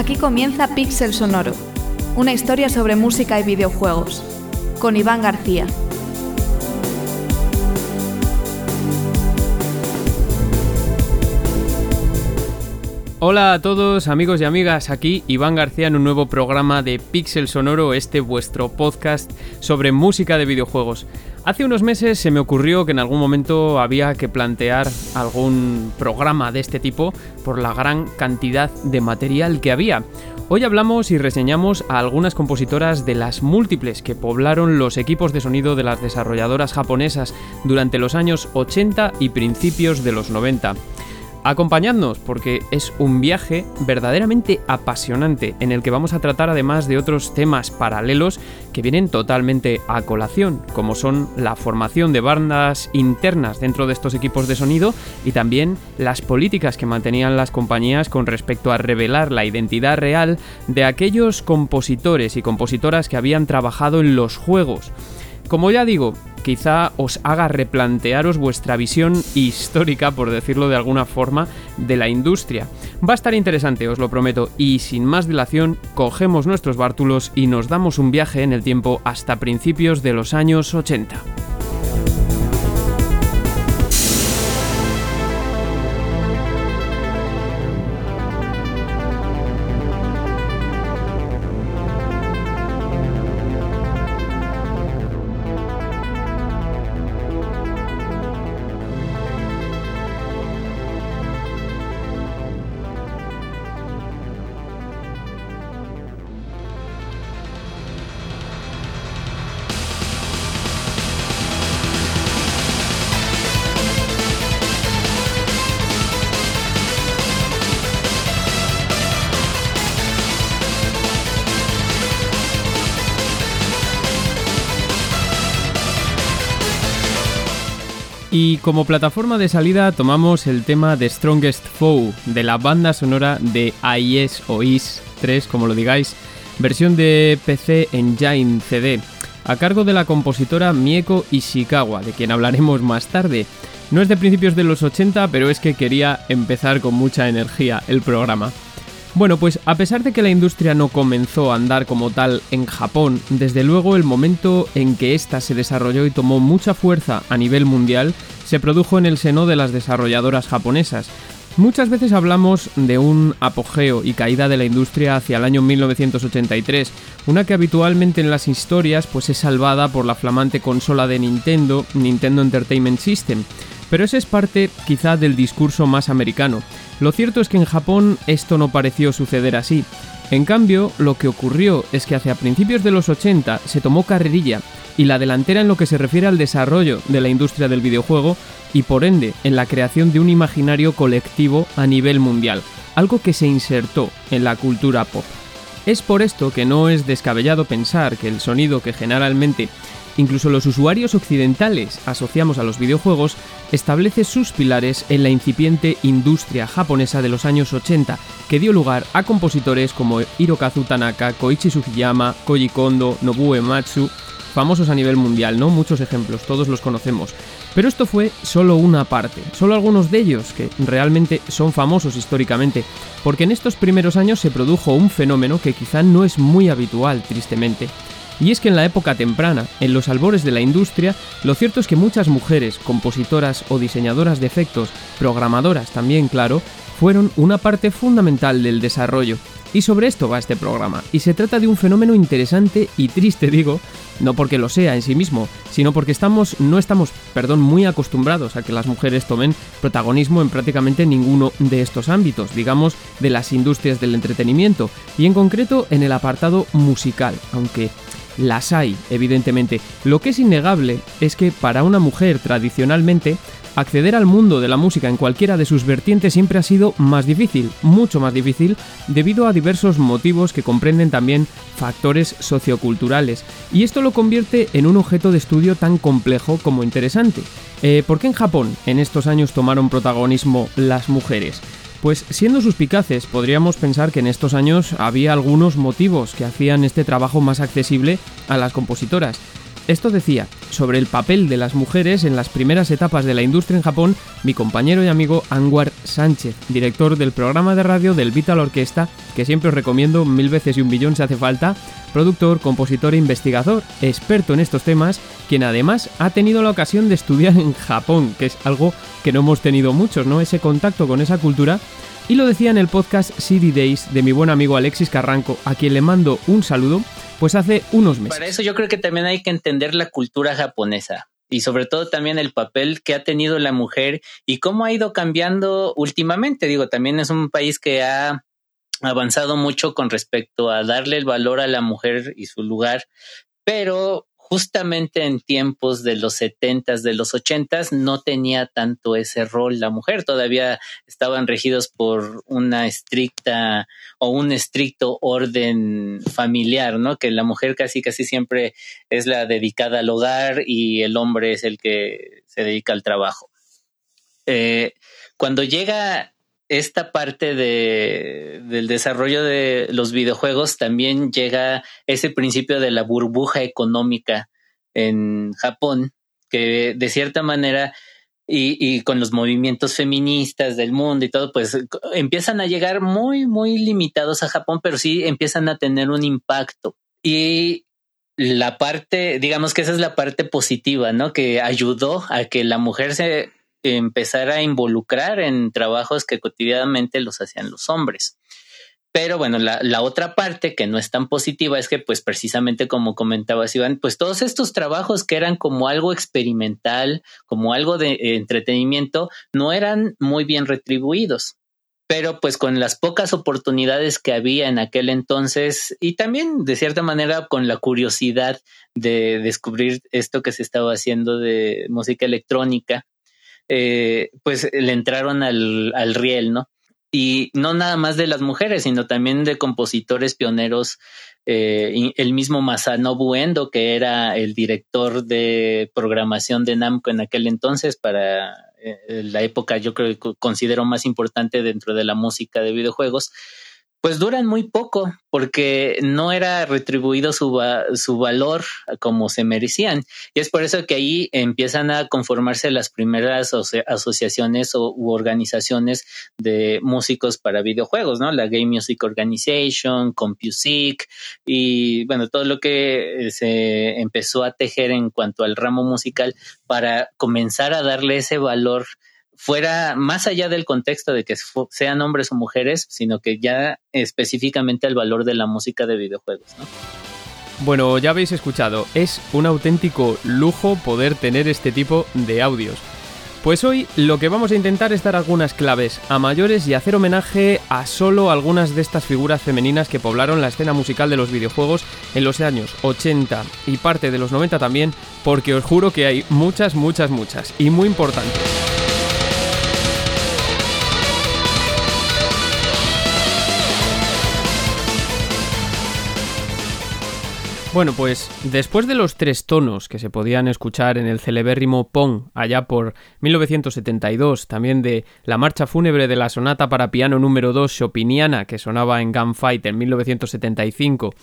Aquí comienza Pixel Sonoro, una historia sobre música y videojuegos, con Iván García. Hola a todos amigos y amigas, aquí Iván García en un nuevo programa de Pixel Sonoro, este vuestro podcast sobre música de videojuegos. Hace unos meses se me ocurrió que en algún momento había que plantear algún programa de este tipo por la gran cantidad de material que había. Hoy hablamos y reseñamos a algunas compositoras de las múltiples que poblaron los equipos de sonido de las desarrolladoras japonesas durante los años 80 y principios de los 90. Acompañadnos porque es un viaje verdaderamente apasionante en el que vamos a tratar además de otros temas paralelos que vienen totalmente a colación, como son la formación de bandas internas dentro de estos equipos de sonido y también las políticas que mantenían las compañías con respecto a revelar la identidad real de aquellos compositores y compositoras que habían trabajado en los juegos. Como ya digo, quizá os haga replantearos vuestra visión histórica, por decirlo de alguna forma, de la industria. Va a estar interesante, os lo prometo, y sin más dilación, cogemos nuestros bártulos y nos damos un viaje en el tiempo hasta principios de los años 80. Como plataforma de salida tomamos el tema de Strongest Foe de la banda sonora de AIS o IS 3, como lo digáis, versión de PC Engine CD, a cargo de la compositora Mieko Ishikawa, de quien hablaremos más tarde. No es de principios de los 80, pero es que quería empezar con mucha energía el programa. Bueno, pues a pesar de que la industria no comenzó a andar como tal en Japón, desde luego el momento en que ésta se desarrolló y tomó mucha fuerza a nivel mundial se produjo en el seno de las desarrolladoras japonesas. Muchas veces hablamos de un apogeo y caída de la industria hacia el año 1983, una que habitualmente en las historias pues es salvada por la flamante consola de Nintendo, Nintendo Entertainment System. Pero ese es parte quizá del discurso más americano. Lo cierto es que en Japón esto no pareció suceder así. En cambio, lo que ocurrió es que hacia principios de los 80 se tomó carrerilla y la delantera en lo que se refiere al desarrollo de la industria del videojuego y por ende en la creación de un imaginario colectivo a nivel mundial, algo que se insertó en la cultura pop. Es por esto que no es descabellado pensar que el sonido que generalmente incluso los usuarios occidentales asociamos a los videojuegos, establece sus pilares en la incipiente industria japonesa de los años 80, que dio lugar a compositores como Hirokazu Tanaka, Koichi Sugiyama, Koji Kondo, Nobuo Ematsu, famosos a nivel mundial, ¿no? Muchos ejemplos, todos los conocemos. Pero esto fue solo una parte, solo algunos de ellos que realmente son famosos históricamente, porque en estos primeros años se produjo un fenómeno que quizá no es muy habitual, tristemente. Y es que en la época temprana, en los albores de la industria, lo cierto es que muchas mujeres, compositoras o diseñadoras de efectos, programadoras también, claro, fueron una parte fundamental del desarrollo. Y sobre esto va este programa, y se trata de un fenómeno interesante y triste, digo, no porque lo sea en sí mismo, sino porque estamos, no estamos, perdón, muy acostumbrados a que las mujeres tomen protagonismo en prácticamente ninguno de estos ámbitos, digamos, de las industrias del entretenimiento, y en concreto en el apartado musical, aunque las hay, evidentemente. Lo que es innegable es que para una mujer tradicionalmente, acceder al mundo de la música en cualquiera de sus vertientes siempre ha sido más difícil, mucho más difícil, debido a diversos motivos que comprenden también factores socioculturales. Y esto lo convierte en un objeto de estudio tan complejo como interesante. Eh, ¿Por qué en Japón en estos años tomaron protagonismo las mujeres? Pues siendo suspicaces, podríamos pensar que en estos años había algunos motivos que hacían este trabajo más accesible a las compositoras. Esto decía sobre el papel de las mujeres en las primeras etapas de la industria en Japón mi compañero y amigo Anwar Sánchez, director del programa de radio del Vital Orquesta, que siempre os recomiendo mil veces y un billón si hace falta, productor, compositor e investigador, experto en estos temas, quien además ha tenido la ocasión de estudiar en Japón, que es algo que no hemos tenido muchos, ¿no? Ese contacto con esa cultura y lo decía en el podcast City Days de mi buen amigo Alexis Carranco, a quien le mando un saludo, pues hace unos meses. Para eso yo creo que también hay que entender la cultura japonesa y sobre todo también el papel que ha tenido la mujer y cómo ha ido cambiando últimamente. Digo, también es un país que ha avanzado mucho con respecto a darle el valor a la mujer y su lugar, pero justamente en tiempos de los setentas, de los ochentas, no tenía tanto ese rol la mujer. Todavía estaban regidos por una estricta o un estricto orden familiar, ¿no? Que la mujer casi casi siempre es la dedicada al hogar y el hombre es el que se dedica al trabajo. Eh, cuando llega esta parte de, del desarrollo de los videojuegos también llega ese principio de la burbuja económica en Japón, que de cierta manera y, y, con los movimientos feministas del mundo y todo, pues empiezan a llegar muy, muy limitados a Japón, pero sí empiezan a tener un impacto. Y la parte, digamos que esa es la parte positiva, ¿no? Que ayudó a que la mujer se empezar a involucrar en trabajos que cotidianamente los hacían los hombres. Pero bueno, la, la, otra parte que no es tan positiva es que, pues precisamente como comentaba Iván, pues todos estos trabajos que eran como algo experimental, como algo de entretenimiento, no eran muy bien retribuidos. Pero pues con las pocas oportunidades que había en aquel entonces y también de cierta manera con la curiosidad de descubrir esto que se estaba haciendo de música electrónica, eh, pues le entraron al, al riel, ¿no? Y no nada más de las mujeres, sino también de compositores pioneros eh, el mismo Masanobu Endo, que era el director de programación de Namco en aquel entonces para eh, la época, yo creo que considero más importante dentro de la música de videojuegos, pues duran muy poco porque no era retribuido su, su valor como se merecían. Y es por eso que ahí empiezan a conformarse las primeras asociaciones o, u organizaciones de músicos para videojuegos, ¿no? La Game Music Organization, CompuSeek y bueno, todo lo que se empezó a tejer en cuanto al ramo musical para comenzar a darle ese valor fuera más allá del contexto de que sean hombres o mujeres, sino que ya específicamente el valor de la música de videojuegos. Bueno, ya habéis escuchado, es un auténtico lujo poder tener este tipo de audios. Pues hoy lo que vamos a intentar es dar algunas claves a mayores y hacer homenaje a solo algunas de estas figuras femeninas que poblaron la escena musical de los videojuegos en los años 80 y parte de los 90 también, porque os juro que hay muchas, muchas, muchas y muy importantes. Bueno, pues después de los tres tonos que se podían escuchar en el celebérrimo Pong allá por 1972, también de la marcha fúnebre de la sonata para piano número 2 Chopiniana que sonaba en Gunfight en 1975,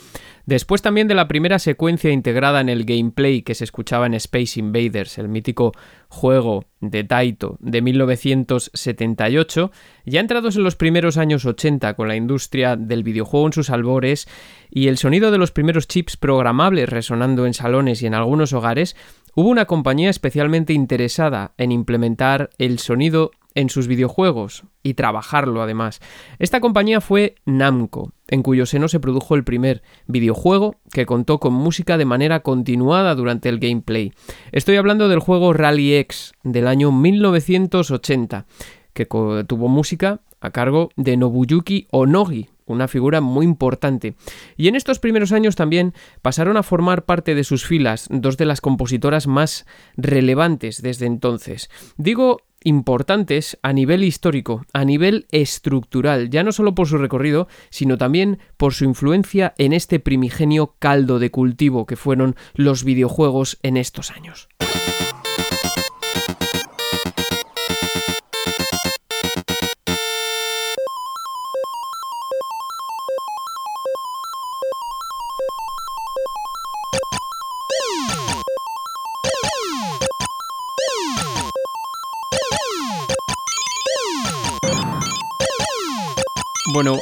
Después también de la primera secuencia integrada en el gameplay que se escuchaba en Space Invaders, el mítico juego de Taito de 1978, ya entrados en los primeros años 80 con la industria del videojuego en sus albores y el sonido de los primeros chips programables resonando en salones y en algunos hogares, hubo una compañía especialmente interesada en implementar el sonido en sus videojuegos y trabajarlo además. Esta compañía fue Namco, en cuyo seno se produjo el primer videojuego que contó con música de manera continuada durante el gameplay. Estoy hablando del juego Rally X del año 1980, que tuvo música a cargo de Nobuyuki Onogi, una figura muy importante. Y en estos primeros años también pasaron a formar parte de sus filas dos de las compositoras más relevantes desde entonces. Digo importantes a nivel histórico, a nivel estructural, ya no solo por su recorrido, sino también por su influencia en este primigenio caldo de cultivo que fueron los videojuegos en estos años. Bueno,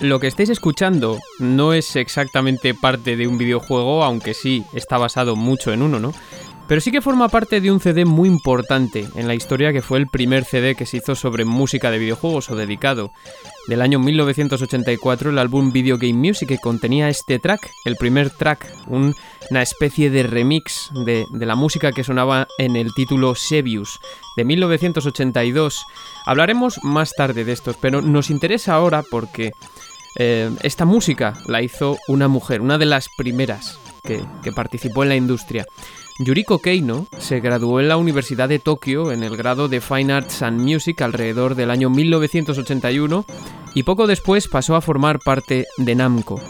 lo que estáis escuchando no es exactamente parte de un videojuego, aunque sí está basado mucho en uno, ¿no? Pero sí que forma parte de un CD muy importante en la historia que fue el primer CD que se hizo sobre música de videojuegos o dedicado. Del año 1984 el álbum Video Game Music que contenía este track, el primer track, una especie de remix de, la música que sonaba en el título Sebius de 1982. Hablaremos más tarde de estos, pero nos interesa ahora porque eh, esta música la hizo una mujer, una de las primeras que participó en la industria. Yuriko Keino se graduó en la Universidad de Tokio en el grado de Fine Arts and Music alrededor del año 1981 y poco después pasó a formar parte de Namco.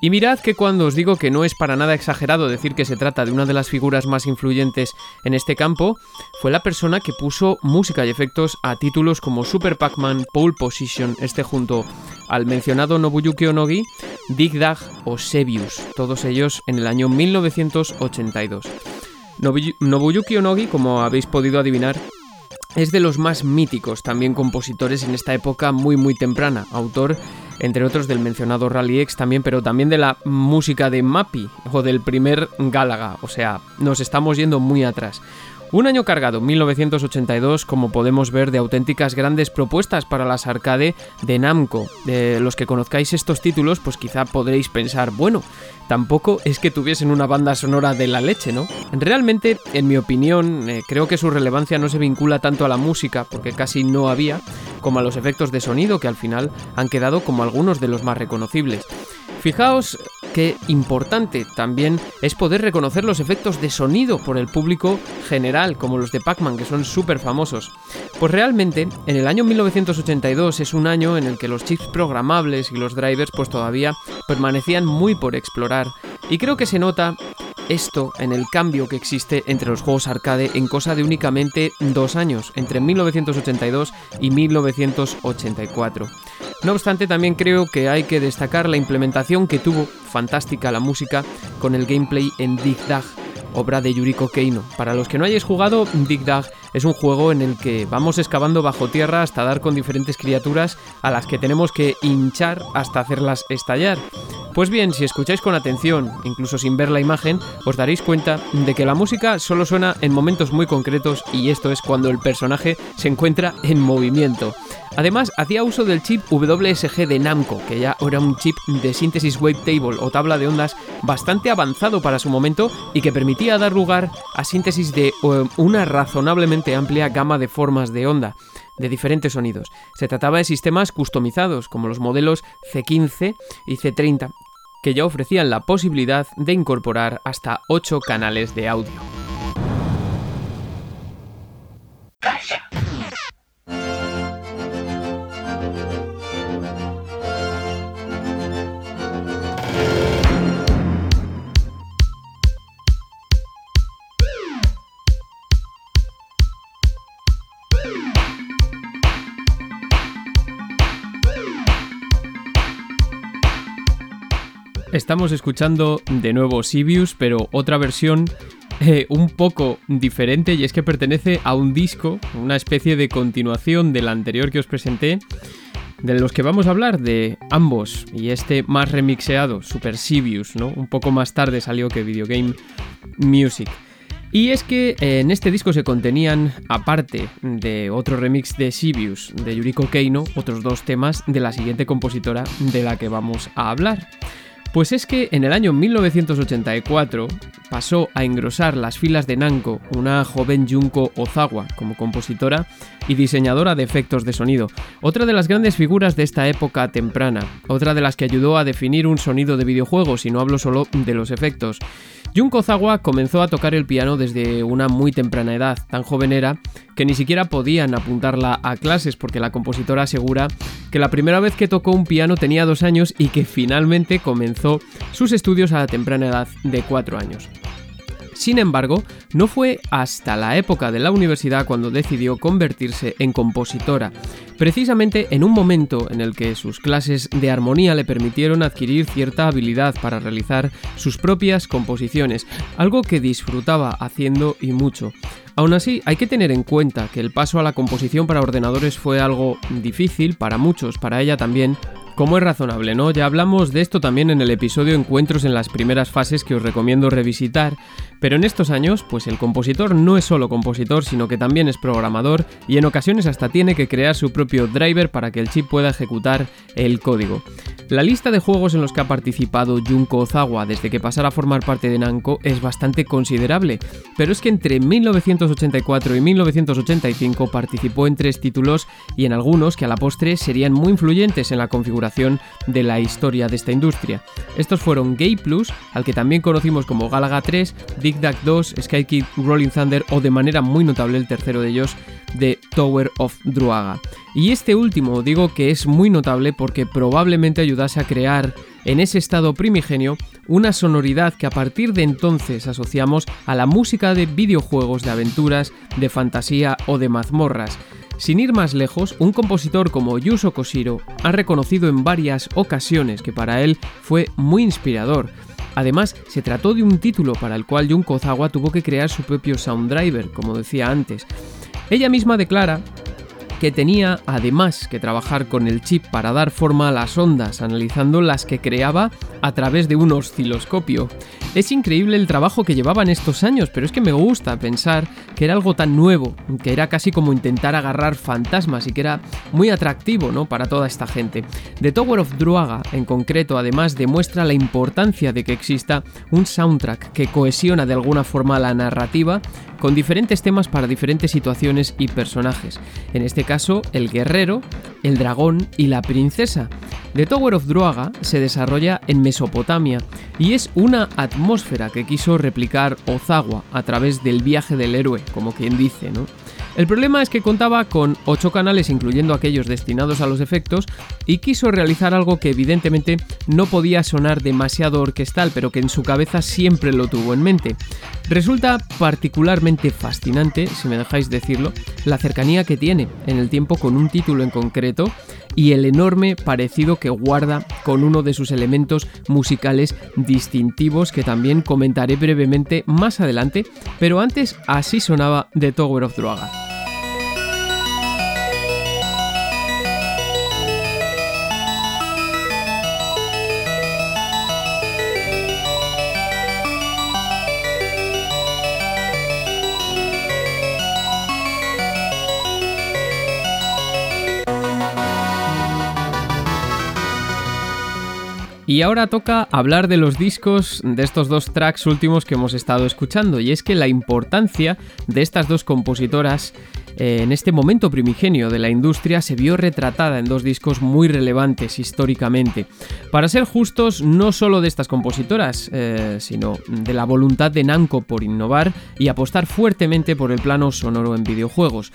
Y mirad que cuando os digo que no es para nada exagerado decir que se trata de una de las figuras más influyentes en este campo, fue la persona que puso música y efectos a títulos como Super Pac-Man, Pole Position, este junto al mencionado Nobuyuki Onogi, Dig Dag o Sebius, todos ellos en el año 1982. Nobuyuki Onogi, como habéis podido adivinar, es de los más míticos también compositores en esta época muy muy temprana, autor entre otros del mencionado Rally X también, pero también de la música de Mappy o del primer Galaga, o sea, nos estamos yendo muy atrás. Un año cargado, 1982, como podemos ver, de auténticas grandes propuestas para las arcade de Namco. De los que conozcáis estos títulos, pues quizá podréis pensar, bueno, tampoco es que tuviesen una banda sonora de la leche, ¿no? Realmente, en mi opinión, eh, creo que su relevancia no se vincula tanto a la música, porque casi no había, como a los efectos de sonido, que al final han quedado como algunos de los más reconocibles. Fijaos qué importante también es poder reconocer los efectos de sonido por el público general, como los de Pac-Man, que son súper famosos. Pues realmente, en el año 1982 es un año en el que los chips programables y los drivers pues todavía permanecían muy por explorar. Y creo que se nota esto en el cambio que existe entre los juegos arcade en cosa de únicamente dos años, entre 1982 y 1984. No obstante, también creo que hay que destacar la implementación que tuvo fantástica la música con el gameplay en Dig Dag, obra de Yuriko Keino. Para los que no hayáis jugado, Dig Dag es un juego en el que vamos excavando bajo tierra hasta dar con diferentes criaturas a las que tenemos que hinchar hasta hacerlas estallar. Pues bien, si escucháis con atención, incluso sin ver la imagen, os daréis cuenta de que la música solo suena en momentos muy concretos y esto es cuando el personaje se encuentra en movimiento. Además, hacía uso del chip WSG de Namco, que ya era un chip de síntesis wavetable o tabla de ondas bastante avanzado para su momento y que permitía dar lugar a síntesis de eh, una razonablemente amplia gama de formas de onda de diferentes sonidos. Se trataba de sistemas customizados, como los modelos C15 y C30, que ya ofrecían la posibilidad de incorporar hasta 8 canales de audio. Estamos escuchando de nuevo Sibius, pero otra versión eh, un poco diferente y es que pertenece a un disco, una especie de continuación del anterior que os presenté, de los que vamos a hablar de ambos y este más remixeado, Super Sibius, ¿no? Un poco más tarde salió que Video Game Music. Y es que eh, en este disco se contenían, aparte de otro remix de Sibius de Yuriko Keino, otros dos temas de la siguiente compositora de la que vamos a hablar. Pues es que en el año 1984 pasó a engrosar las filas de Namco una joven Junko Ozawa como compositora y diseñadora de efectos de sonido, otra de las grandes figuras de esta época temprana, otra de las que ayudó a definir un sonido de videojuegos y no hablo solo de los efectos. Junko Ozawa comenzó a tocar el piano desde una muy temprana edad, tan joven era que ni siquiera podían apuntarla a clases porque la compositora asegura que la primera vez que tocó un piano tenía dos años y que finalmente comenzó sus estudios a la temprana edad de cuatro años. Sin embargo, no fue hasta la época de la universidad cuando decidió convertirse en compositora, precisamente en un momento en el que sus clases de armonía le permitieron adquirir cierta habilidad para realizar sus propias composiciones, algo que disfrutaba haciendo y mucho. Aún así, hay que tener en cuenta que el paso a la composición para ordenadores fue algo difícil para muchos, para ella también, como es razonable, ¿no? Ya hablamos de esto también en el episodio Encuentros en las primeras fases que os recomiendo revisitar, pero en estos años, pues el compositor no es solo compositor, sino que también es programador y en ocasiones hasta tiene que crear su propio driver para que el chip pueda ejecutar el código. La lista de juegos en los que ha participado Junko Ozawa desde que pasara a formar parte de Namco es bastante considerable, pero es que entre 1984 y 1985 participó en tres títulos y en algunos que a la postre serían muy influyentes en la configuración de la historia de esta industria. Estos fueron Gay Plus, al que también conocimos como Galaga 3, Dig Duck 2, Sky Rolling Thunder o de manera muy notable el tercero de ellos, de Tower of Druaga. Y este último digo que es muy notable porque probablemente ayudase a crear en ese estado primigenio una sonoridad que a partir de entonces asociamos a la música de videojuegos de aventuras, de fantasía o de mazmorras. Sin ir más lejos, un compositor como Yuso Koshiro ha reconocido en varias ocasiones que para él fue muy inspirador. Además, se trató de un título para el cual Junko Ozawa tuvo que crear su propio sound driver, como decía antes. Ella misma declara que tenía además que trabajar con el chip para dar forma a las ondas, analizando las que creaba a través de un osciloscopio. Es increíble el trabajo que llevaban estos años, pero es que me gusta pensar que era algo tan nuevo, que era casi como intentar agarrar fantasmas y que era muy atractivo ¿no? para toda esta gente. The Tower of Druaga, en concreto, además demuestra la importancia de que exista un soundtrack que cohesiona de alguna forma la narrativa con diferentes temas para diferentes situaciones y personajes. En este caso, el guerrero, el dragón y la princesa. The Tower of Druaga se desarrolla en Mesopotamia y es una atmósfera que quiso replicar Ozawa a través del viaje del héroe, como quien dice, ¿no? El problema es que contaba con 8 canales incluyendo aquellos destinados a los efectos y quiso realizar algo que evidentemente no podía sonar demasiado orquestal pero que en su cabeza siempre lo tuvo en mente. Resulta particularmente fascinante, si me dejáis decirlo, la cercanía que tiene en el tiempo con un título en concreto y el enorme parecido que guarda con uno de sus elementos musicales distintivos que también comentaré brevemente más adelante, pero antes así sonaba The Tower of Druaga. Y ahora toca hablar de los discos de estos dos tracks últimos que hemos estado escuchando, y es que la importancia de estas dos compositoras eh, en este momento primigenio de la industria se vio retratada en dos discos muy relevantes históricamente. Para ser justos, no solo de estas compositoras, eh, sino de la voluntad de Namco por innovar y apostar fuertemente por el plano sonoro en videojuegos.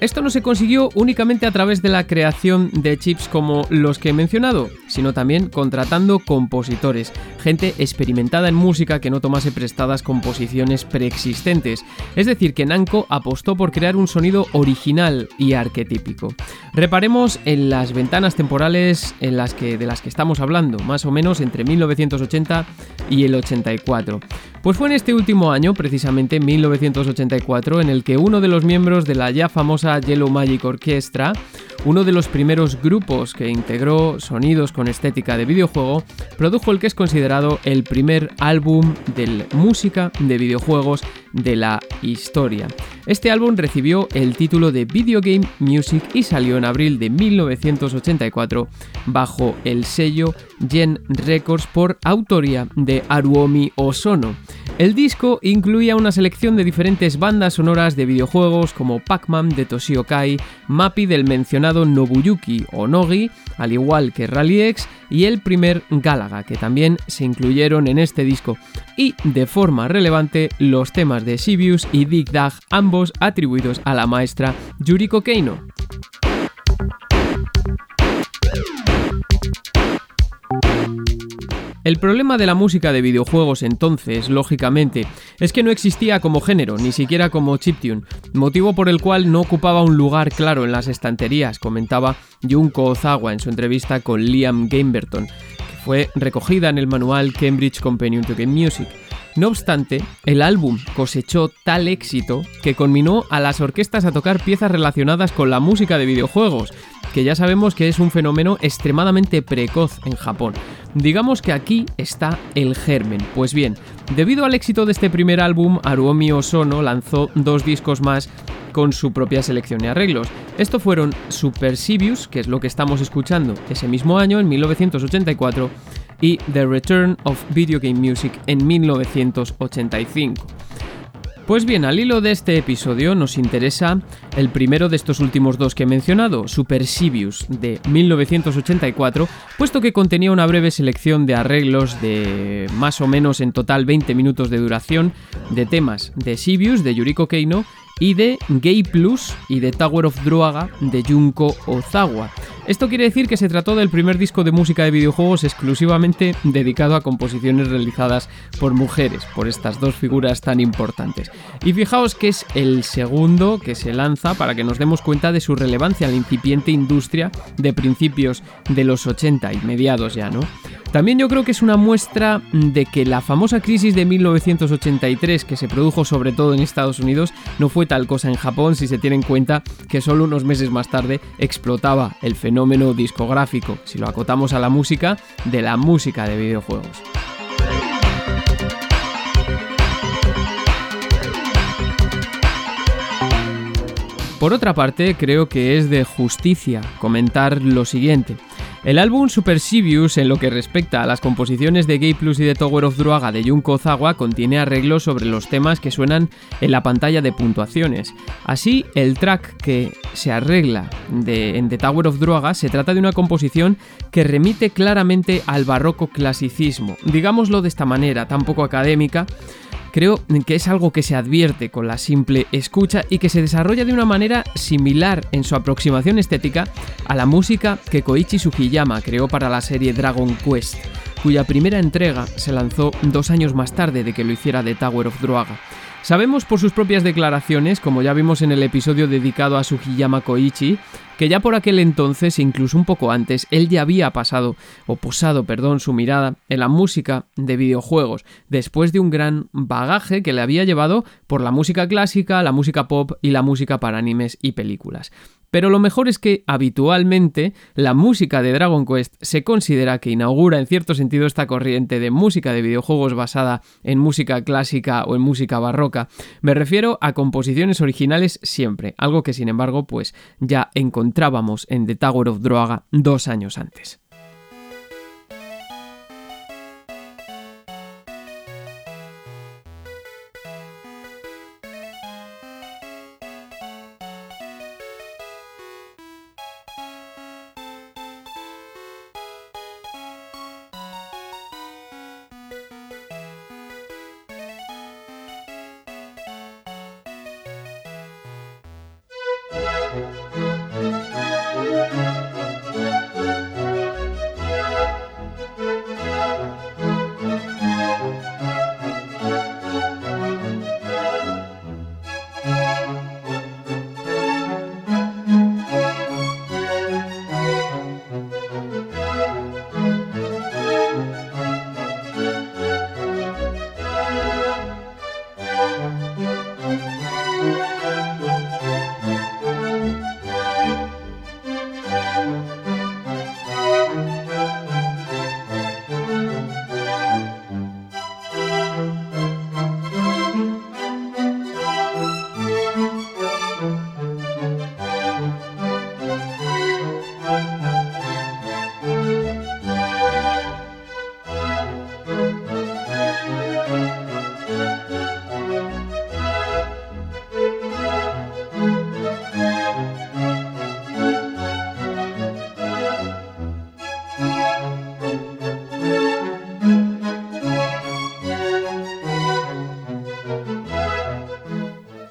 Esto no se consiguió únicamente a través de la creación de chips como los que he mencionado, sino también contratando compositores, gente experimentada en música que no tomase prestadas composiciones preexistentes. Es decir, que Namco apostó por crear un sonido original y arquetípico. Reparemos en las ventanas temporales en las que, de las que estamos hablando, más o menos entre 1980 y el 84. Pues fue en este último año, precisamente 1984, en el que uno de los miembros de la ya famosa Yellow Magic Orchestra, uno de los primeros grupos que integró sonidos con estética de videojuego, produjo el que es considerado el primer álbum de música de videojuegos de la historia. Este álbum recibió el título de Video Game Music y salió en abril de 1984 bajo el sello Gen Records por autoría de Aruomi Osono. El disco incluía una selección de diferentes bandas sonoras de videojuegos como Pac-Man de Toshio Kai, Mappy del mencionado Nobuyuki Onogi, al igual que Rally X y el primer Galaga, que también se incluyeron en este disco, y de forma relevante los temas de Sibius y Dig Dag, ambos atribuidos a la maestra Yuriko Keino. El problema de la música de videojuegos entonces, lógicamente, es que no existía como género, ni siquiera como chiptune, motivo por el cual no ocupaba un lugar claro en las estanterías, comentaba Junko Ozawa en su entrevista con Liam Gamerton, que fue recogida en el manual Cambridge Companion to Game Music. No obstante, el álbum cosechó tal éxito que conminó a las orquestas a tocar piezas relacionadas con la música de videojuegos, que ya sabemos que es un fenómeno extremadamente precoz en Japón. Digamos que aquí está el germen. Pues bien, debido al éxito de este primer álbum, Aruomi Osono lanzó dos discos más con su propia selección y arreglos. Estos fueron Super Sibius, que es lo que estamos escuchando ese mismo año, en 1984, y The Return of Video Game Music en 1985. Pues bien, al hilo de este episodio nos interesa el primero de estos últimos dos que he mencionado, Super Sibius de 1984, puesto que contenía una breve selección de arreglos de más o menos en total 20 minutos de duración de temas de Sibius de Yuriko Keino y de Gay Plus y de Tower of Druaga de Junko Ozawa. Esto quiere decir que se trató del primer disco de música de videojuegos exclusivamente dedicado a composiciones realizadas por mujeres, por estas dos figuras tan importantes. Y fijaos que es el segundo que se lanza para que nos demos cuenta de su relevancia en la incipiente industria de principios de los 80 y mediados ya, ¿no? También yo creo que es una muestra de que la famosa crisis de 1983 que se produjo sobre todo en Estados Unidos no fue tal cosa en Japón si se tiene en cuenta que solo unos meses más tarde explotaba el fenómeno discográfico, si lo acotamos a la música, de la música de videojuegos. Por otra parte, creo que es de justicia comentar lo siguiente. El álbum Super Sibius, en lo que respecta a las composiciones de Gay Plus y de Tower of Druaga de Junko Ozawa, contiene arreglos sobre los temas que suenan en la pantalla de puntuaciones. Así, el track que se arregla en The Tower of Druaga se trata de una composición que remite claramente al barroco clasicismo, digámoslo de esta manera, tan poco académica, Creo que es algo que se advierte con la simple escucha y que se desarrolla de una manera similar en su aproximación estética a la música que Koichi Sugiyama creó para la serie Dragon Quest, cuya primera entrega se lanzó dos años más tarde de que lo hiciera The Tower of Druaga. Sabemos por sus propias declaraciones, como ya vimos en el episodio dedicado a Sugiyama Koichi, que ya por aquel entonces, incluso un poco antes, él ya había pasado, o posado, perdón, su mirada en la música de videojuegos, después de un gran bagaje que le había llevado por la música clásica, la música pop y la música para animes y películas. Pero lo mejor es que habitualmente la música de Dragon Quest se considera que inaugura en cierto sentido esta corriente de música de videojuegos basada en música clásica o en música barroca. Me refiero a composiciones originales siempre, algo que sin embargo pues ya encontrábamos en The Tower of Droga dos años antes.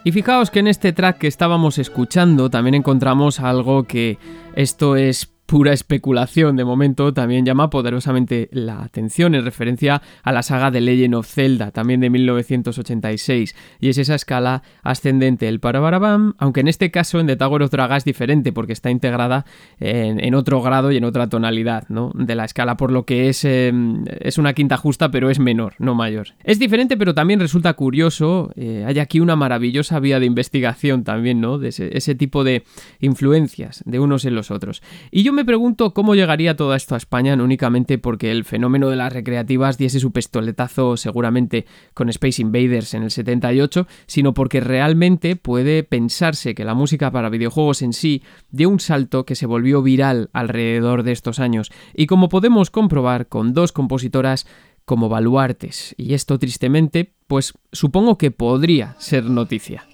Y fijaos que en este track que estábamos escuchando también encontramos algo que esto es pura especulación de momento, también llama poderosamente la atención en referencia a la saga de Legend of Zelda, también de 1986, y es esa escala ascendente, el parabarabam, aunque en este caso en The Tower of Draga es diferente porque está integrada en, otro grado y en otra tonalidad ¿no? de la escala, por lo que es, em, es una quinta justa, pero es menor, no mayor. Es diferente, pero también resulta curioso, eh, hay aquí una maravillosa vía de investigación también, ¿no? De ese, ese tipo de influencias de unos en los otros. Y yo me pregunto cómo llegaría todo esto a España, no únicamente porque el fenómeno de las recreativas diese su pistoletazo seguramente con Space Invaders en el 78, sino porque realmente puede pensarse que la música para videojuegos en sí dio un salto que se volvió viral alrededor de estos años, y como podemos comprobar con dos compositoras como baluartes, y esto tristemente, pues supongo que podría ser noticia.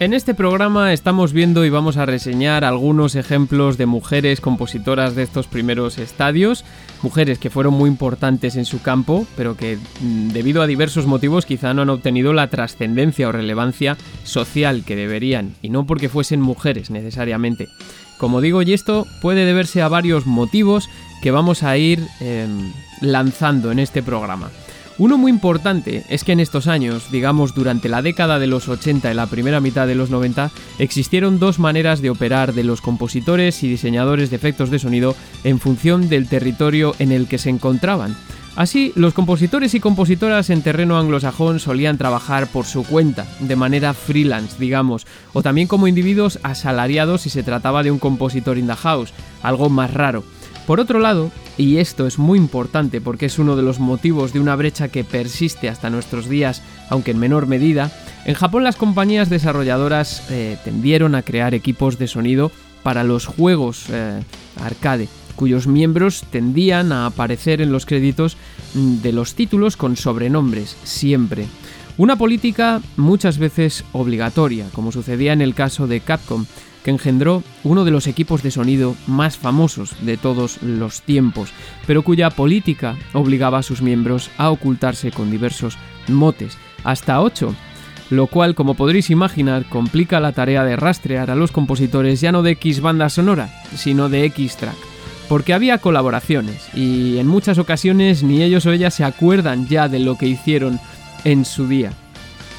En este programa estamos viendo y vamos a reseñar algunos ejemplos de mujeres compositoras de estos primeros estadios, mujeres que fueron muy importantes en su campo, pero que mm, debido a diversos motivos quizá no han obtenido la trascendencia o relevancia social que deberían, y no porque fuesen mujeres necesariamente. Como digo, y esto puede deberse a varios motivos que vamos a ir em, lanzando en este programa. Uno muy importante es que en estos años, digamos durante la década de los 80 y la primera mitad de los 90, existieron dos maneras de operar de los compositores y diseñadores de efectos de sonido en función del territorio en el que se encontraban. Así, los compositores y compositoras en terreno anglosajón solían trabajar por su cuenta, de manera freelance, digamos, o también como individuos asalariados si se trataba de un compositor in the house, algo más raro. Por otro lado, y esto es muy importante porque es uno de los motivos de una brecha que persiste hasta nuestros días, aunque en menor medida, en Japón las compañías desarrolladoras eh, tendieron a crear equipos de sonido para los juegos eh, arcade, cuyos miembros tendían a aparecer en los créditos mm, de los títulos con sobrenombres, siempre. Una política muchas veces obligatoria, como sucedía en el caso de Capcom, que engendró uno de los equipos de sonido más famosos de todos los tiempos, pero cuya política obligaba a sus miembros a ocultarse con diversos motes, hasta ocho, lo cual, como podréis imaginar, complica la tarea de rastrear a los compositores ya no de X banda sonora, sino de X track. Porque había colaboraciones y en muchas ocasiones ni ellos o ellas se acuerdan ya de lo que hicieron en su día.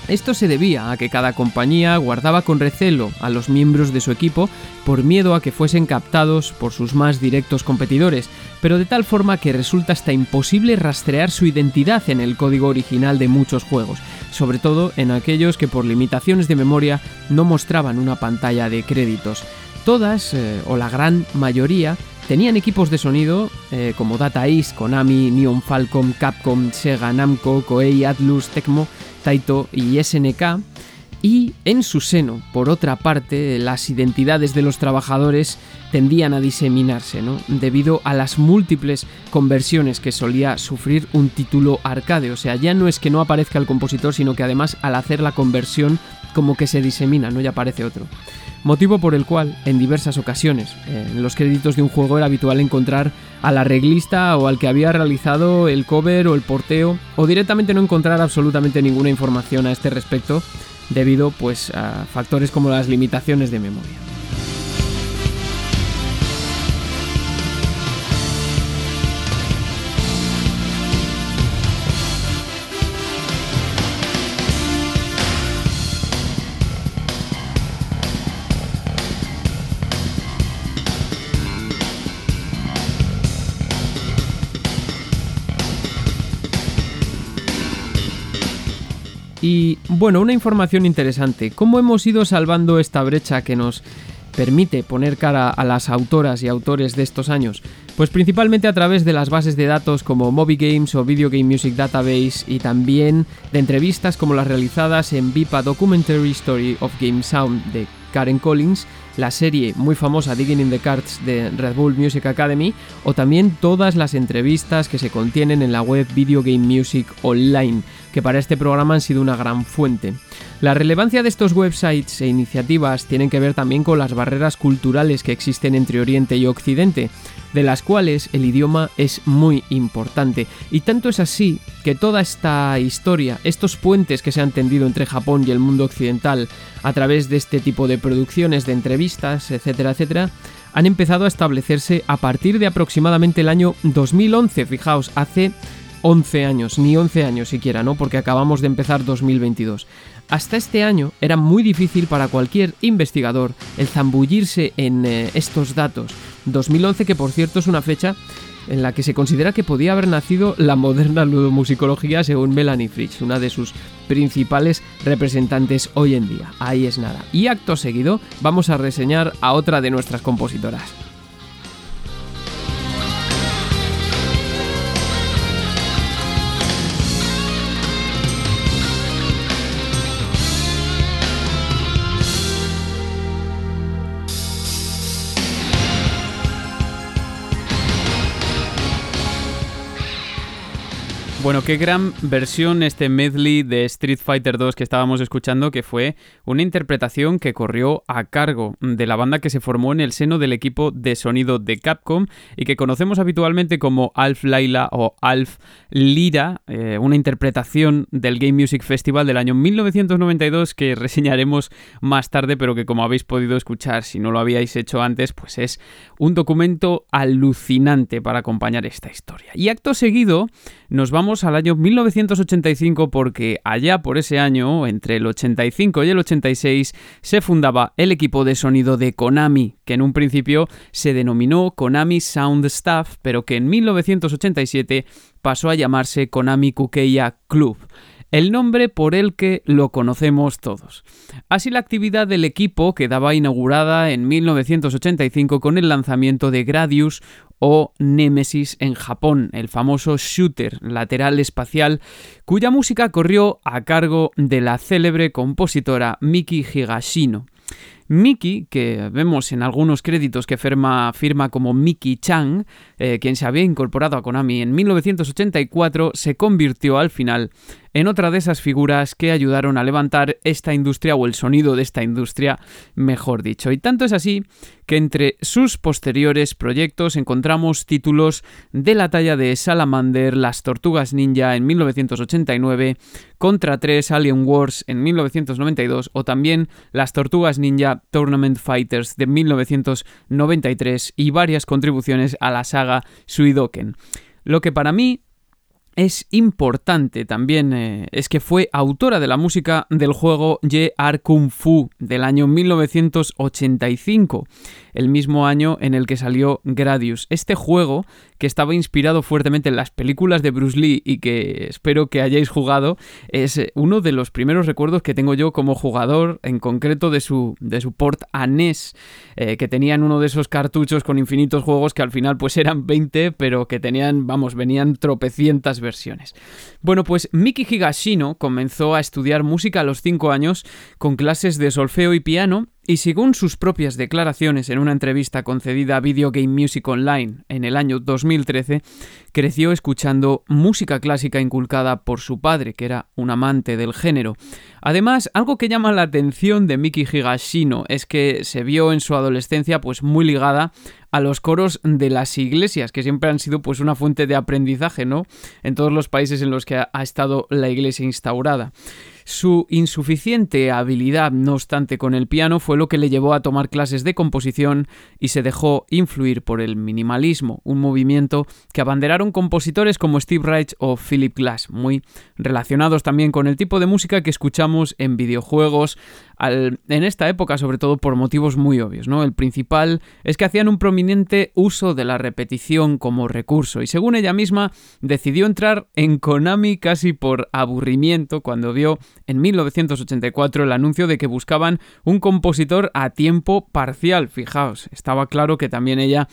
Esto se debía a que cada compañía guardaba con recelo a los miembros de su equipo por miedo a que fuesen captados por sus más directos competidores, pero de tal forma que resulta hasta imposible rastrear su identidad en el código original de muchos juegos, sobre todo en aquellos que por limitaciones de memoria no mostraban una pantalla de créditos. Todas, eh, o la gran mayoría, tenían equipos de sonido eh, como Data East, Konami, Neon Falcom, Capcom, Sega, Namco, Koei, Atlus, Tecmo, Taito y SNK, y en su seno, por otra parte, las identidades de los trabajadores tendían a diseminarse, ¿no? debido a las múltiples conversiones que solía sufrir un título arcade. O sea, ya no es que no aparezca el compositor, sino que además al hacer la conversión como que se disemina, no ya aparece otro motivo por el cual en diversas ocasiones en los créditos de un juego era habitual encontrar al arreglista o al que había realizado el cover o el porteo o directamente no encontrar absolutamente ninguna información a este respecto debido pues a factores como las limitaciones de memoria. Y bueno, una información interesante. ¿Cómo hemos ido salvando esta brecha que nos permite poner cara a las autoras y autores de estos años? Pues principalmente a través de las bases de datos como Moby Games o Video Game Music Database y también de entrevistas como las realizadas en VIPA Documentary Story of Game Sound de Karen Collins, la serie muy famosa Digging in the Cards de Red Bull Music Academy o también todas las entrevistas que se contienen en la web Video Game Music Online, que para este programa han sido una gran fuente. La relevancia de estos websites e iniciativas tienen que ver también con las barreras culturales que existen entre Oriente y Occidente, de las cuales el idioma es muy importante. Y tanto es así que toda esta historia, estos puentes que se han tendido entre Japón y el mundo occidental a través de este tipo de producciones, de entrevistas, etcétera, etcétera, han empezado a establecerse a partir de aproximadamente el año 2011, fijaos, hace 11 años, ni 11 años siquiera, ¿no? Porque acabamos de empezar 2022. Hasta este año era muy difícil para cualquier investigador el zambullirse en eh, estos datos. 2011 que por cierto es una fecha en la que se considera que podía haber nacido la moderna ludomusicología según Melanie Fritz, una de sus principales representantes hoy en día. Ahí es nada. Y acto seguido vamos a reseñar a otra de nuestras compositoras. Bueno, qué gran versión este medley de Street Fighter 2 que estábamos escuchando, que fue una interpretación que corrió a cargo de la banda que se formó en el seno del equipo de sonido de Capcom y que conocemos habitualmente como Alf Laila o Alf Lira, eh, una interpretación del Game Music Festival del año 1992 que reseñaremos más tarde, pero que como habéis podido escuchar, si no lo habíais hecho antes, pues es un documento alucinante para acompañar esta historia. Y acto seguido nos vamos al año 1985 porque allá por ese año, entre el 85 y el 86, se fundaba el equipo de sonido de Konami, que en un principio se denominó Konami Sound Staff, pero que en 1987 pasó a llamarse Konami Kukeya Club el nombre por el que lo conocemos todos. Así la actividad del equipo quedaba inaugurada en 1985 con el lanzamiento de Gradius o Nemesis en Japón, el famoso shooter lateral espacial cuya música corrió a cargo de la célebre compositora Miki Higashino. Miki, que vemos en algunos créditos que firma, firma como Miki Chang, eh, quien se había incorporado a Konami en 1984, se convirtió al final en otra de esas figuras que ayudaron a levantar esta industria o el sonido de esta industria, mejor dicho. Y tanto es así que entre sus posteriores proyectos encontramos títulos de la talla de Salamander, Las Tortugas Ninja en 1989, Contra 3 Alien Wars en 1992 o también Las Tortugas Ninja Tournament Fighters de 1993 y varias contribuciones a la saga Suidoken. Lo que para mí es importante también eh, es que fue autora de la música del juego Ye Ar Kung Fu del año 1985, el mismo año en el que salió Gradius. Este juego que estaba inspirado fuertemente en las películas de Bruce Lee y que espero que hayáis jugado, es eh, uno de los primeros recuerdos que tengo yo como jugador, en concreto de su, de su port a NES, eh, que tenían uno de esos cartuchos con infinitos juegos que al final pues eran 20, pero que tenían, vamos, venían tropecientas versiones. Bueno, pues Miki Higashino comenzó a estudiar música a los 5 años con clases de solfeo y piano y según sus propias declaraciones en una entrevista concedida a Video Game Music Online en el año 2013, creció escuchando música clásica inculcada por su padre, que era un amante del género. Además, algo que llama la atención de Miki Higashino es que se vio en su adolescencia pues muy ligada a los coros de las iglesias, que siempre han sido pues una fuente de aprendizaje, ¿no? En todos los países en los que ha estado la iglesia instaurada. Su insuficiente habilidad, no obstante, con el piano fue lo que le llevó a tomar clases de composición y se dejó influir por el minimalismo, un movimiento que abanderaron compositores como Steve Reich o Philip Glass, muy relacionados también con el tipo de música que escuchamos en videojuegos en esta época, sobre todo por motivos muy obvios. ¿no? El principal es que hacían un prominente uso de la repetición como recurso y según ella misma decidió entrar en Konami casi por aburrimiento cuando vio en 1984 el anuncio de que buscaban un compositor a tiempo parcial. Fijaos, estaba claro que también ella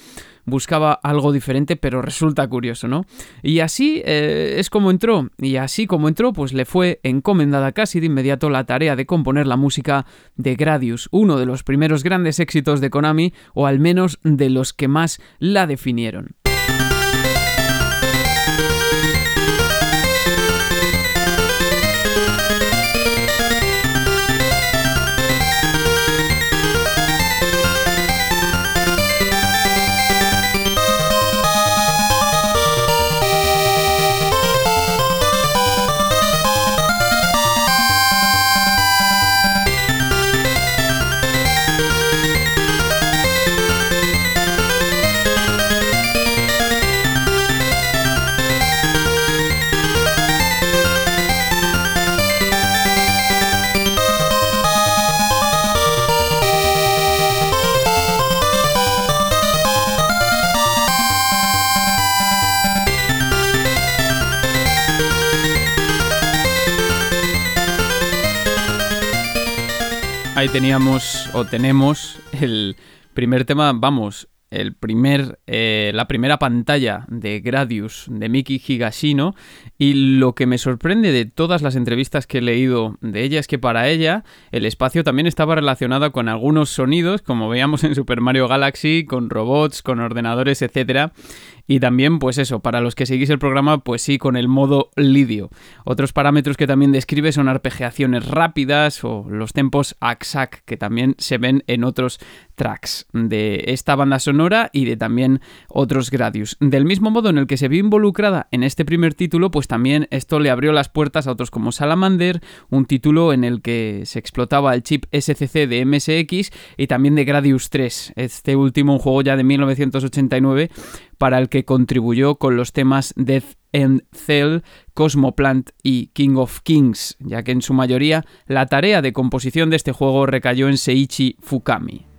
buscaba algo diferente, pero resulta curioso, ¿no? Y así eh, es como entró, y así como entró, pues le fue encomendada casi de inmediato la tarea de componer la música de Gradius, uno de los primeros grandes éxitos de Konami, o al menos de los que más la definieron. Ahí teníamos o tenemos el primer tema, vamos, el primer, eh, la primera pantalla de Gradius de Miki Higashino y lo que me sorprende de todas las entrevistas que he leído de ella es que para ella el espacio también estaba relacionado con algunos sonidos como veíamos en Super Mario Galaxy, con robots, con ordenadores, etcétera y también, pues eso, para los que seguís el programa, pues sí, con el modo lidio. Otros parámetros que también describe son arpegiaciones rápidas o los tempos AXAC, que también se ven en otros tracks de esta banda sonora y de también otros Gradius. Del mismo modo en el que se vio involucrada en este primer título, pues también esto le abrió las puertas a otros como Salamander, un título en el que se explotaba el chip SCC de MSX y también de Gradius 3, este último un juego ya de 1989 para el que contribuyó con los temas Death and Cell, Cosmoplant y King of Kings, ya que en su mayoría la tarea de composición de este juego recayó en Seiichi Fukami.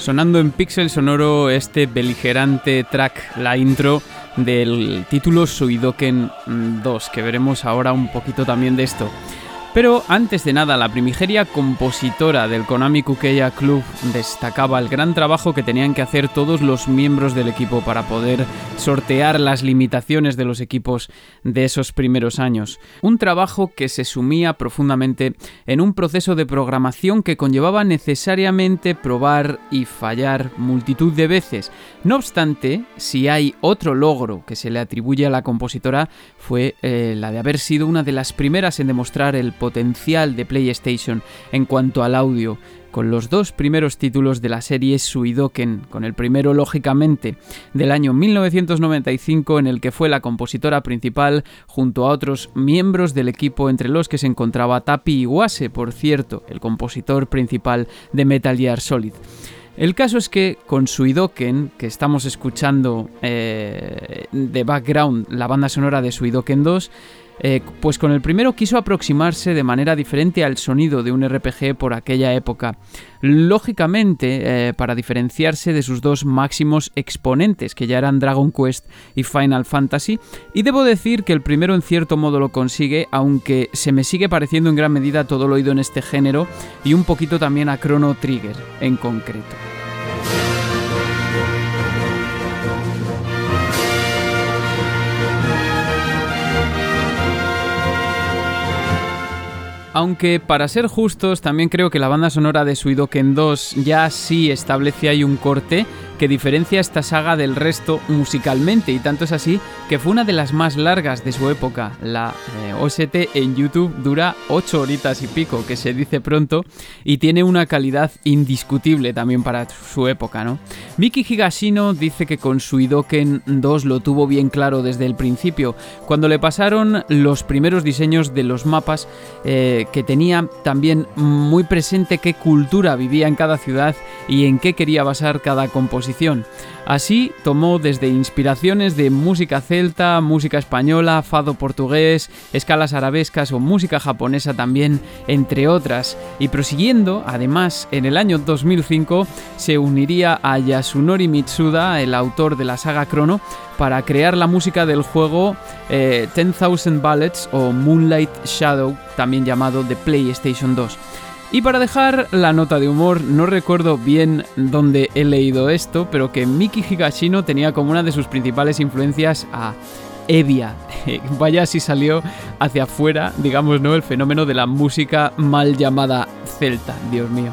Sonando en Pixel Sonoro este beligerante track, la intro del título Suidoken 2, que veremos ahora un poquito también de esto. Pero antes de nada, la primigeria compositora del Konami Kukeya Club destacaba el gran trabajo que tenían que hacer todos los miembros del equipo para poder sortear las limitaciones de los equipos de esos primeros años. Un trabajo que se sumía profundamente en un proceso de programación que conllevaba necesariamente probar y fallar multitud de veces. No obstante, si hay otro logro que se le atribuye a la compositora fue eh, la de haber sido una de las primeras en demostrar el potencial de PlayStation en cuanto al audio, con los dos primeros títulos de la serie Suidoken, con el primero lógicamente del año 1995 en el que fue la compositora principal junto a otros miembros del equipo entre los que se encontraba Tapi Iwase, por cierto, el compositor principal de Metal Gear Solid. El caso es que con Suidoken, que estamos escuchando eh, de background la banda sonora de Suidoken 2, eh, pues con el primero quiso aproximarse de manera diferente al sonido de un RPG por aquella época. Lógicamente, eh, para diferenciarse de sus dos máximos exponentes, que ya eran Dragon Quest y Final Fantasy, y debo decir que el primero en cierto modo lo consigue, aunque se me sigue pareciendo en gran medida todo lo oído en este género y un poquito también a Chrono Trigger en concreto. Aunque para ser justos, también creo que la banda sonora de Suidoken 2 ya sí establece ahí un corte que diferencia esta saga del resto musicalmente y tanto es así que fue una de las más largas de su época. La eh, OST en YouTube dura 8 horitas y pico, que se dice pronto, y tiene una calidad indiscutible también para su época, ¿no? Miki Higashino dice que con su Idoken 2 lo tuvo bien claro desde el principio, cuando le pasaron los primeros diseños de los mapas eh, que tenía también muy presente qué cultura vivía en cada ciudad y en qué quería basar cada composición. Así tomó desde inspiraciones de música celta, música española, fado portugués, escalas arabescas o música japonesa también, entre otras, y prosiguiendo, además, en el año 2005 se uniría a Yasunori Mitsuda, el autor de la saga Chrono, para crear la música del juego eh, 10,000 Ballets o Moonlight Shadow, también llamado de PlayStation 2. Y para dejar la nota de humor, no recuerdo bien dónde he leído esto, pero que Miki Higashino tenía como una de sus principales influencias a Evia. Vaya si salió hacia afuera, digamos, ¿no? El fenómeno de la música mal llamada celta, Dios mío.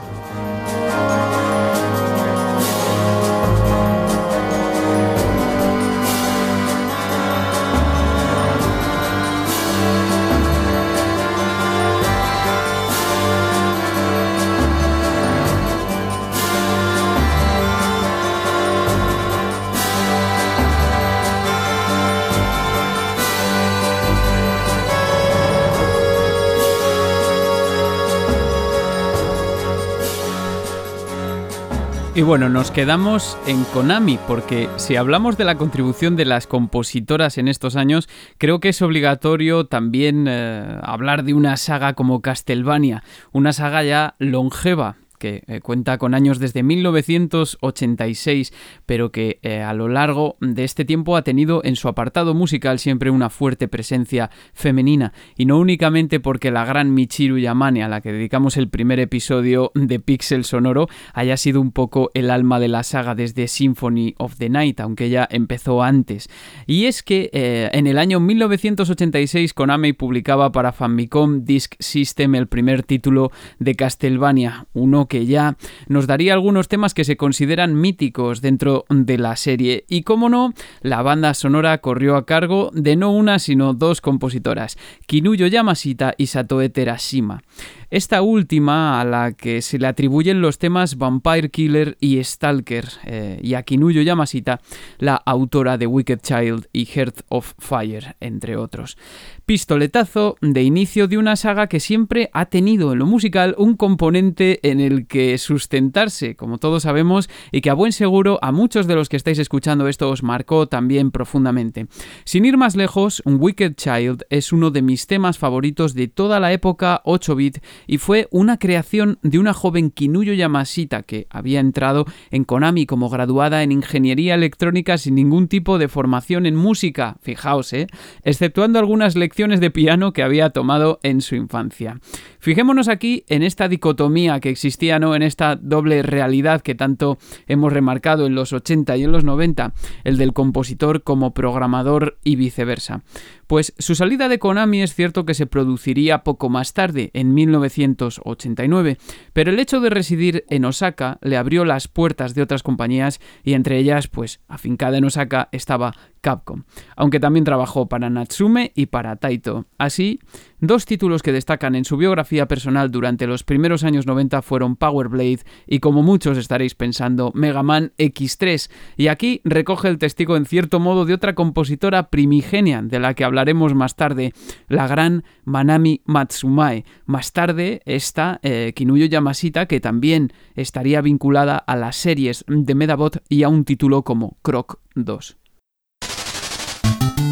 Y bueno, nos quedamos en Konami, porque si hablamos de la contribución de las compositoras en estos años, creo que es obligatorio también eh, hablar de una saga como Castlevania, una saga ya longeva, que eh, cuenta con años desde 1986, pero que eh, a lo largo de este tiempo ha tenido en su apartado musical siempre una fuerte presencia femenina, y no únicamente porque la gran Michiru Yamane, a la que dedicamos el primer episodio de Pixel Sonoro, haya sido un poco el alma de la saga desde Symphony of the Night, aunque ella empezó antes. Y es que eh, en el año 1986 Konami publicaba para Famicom Disk System el primer título de Castlevania, uno que ya nos daría algunos temas que se consideran míticos dentro de la serie. Y como no, la banda sonora corrió a cargo de no una sino dos compositoras, Kinuyo Yamashita y Satoe Terashima. Esta última, a la que se le atribuyen los temas Vampire Killer y Stalker, eh, y a Kinuyo Yamashita, la autora de Wicked Child y Heart of Fire, entre otros. Pistoletazo de inicio de una saga que siempre ha tenido en lo musical un componente en el que sustentarse, como todos sabemos, y que a buen seguro a muchos de los que estáis escuchando esto os marcó también profundamente. Sin ir más lejos, Wicked Child es uno de mis temas favoritos de toda la época 8-bit y fue una creación de una joven Kinuyo Yamashita que había entrado en Konami como graduada en ingeniería electrónica sin ningún tipo de formación en música, fijaos, ¿eh? exceptuando algunas lecciones de piano que había tomado en su infancia. Fijémonos aquí en esta dicotomía que existía, ¿no? En esta doble realidad que tanto hemos remarcado en los 80 y en los 90, el del compositor como programador y viceversa. Pues su salida de Konami es cierto que se produciría poco más tarde, en 1989, pero el hecho de residir en Osaka le abrió las puertas de otras compañías y entre ellas, pues, afincada en Osaka estaba Capcom, aunque también trabajó para Natsume y para Taito. Así, dos títulos que destacan en su biografía personal durante los primeros años 90 fueron Power Blade y, como muchos estaréis pensando, Mega Man X3, y aquí recoge el testigo en cierto modo de otra compositora primigenia de la que hablaremos más tarde, la gran Manami Matsumae. Más tarde está eh, Kinuyo Yamashita, que también estaría vinculada a las series de Medabot y a un título como Croc 2. you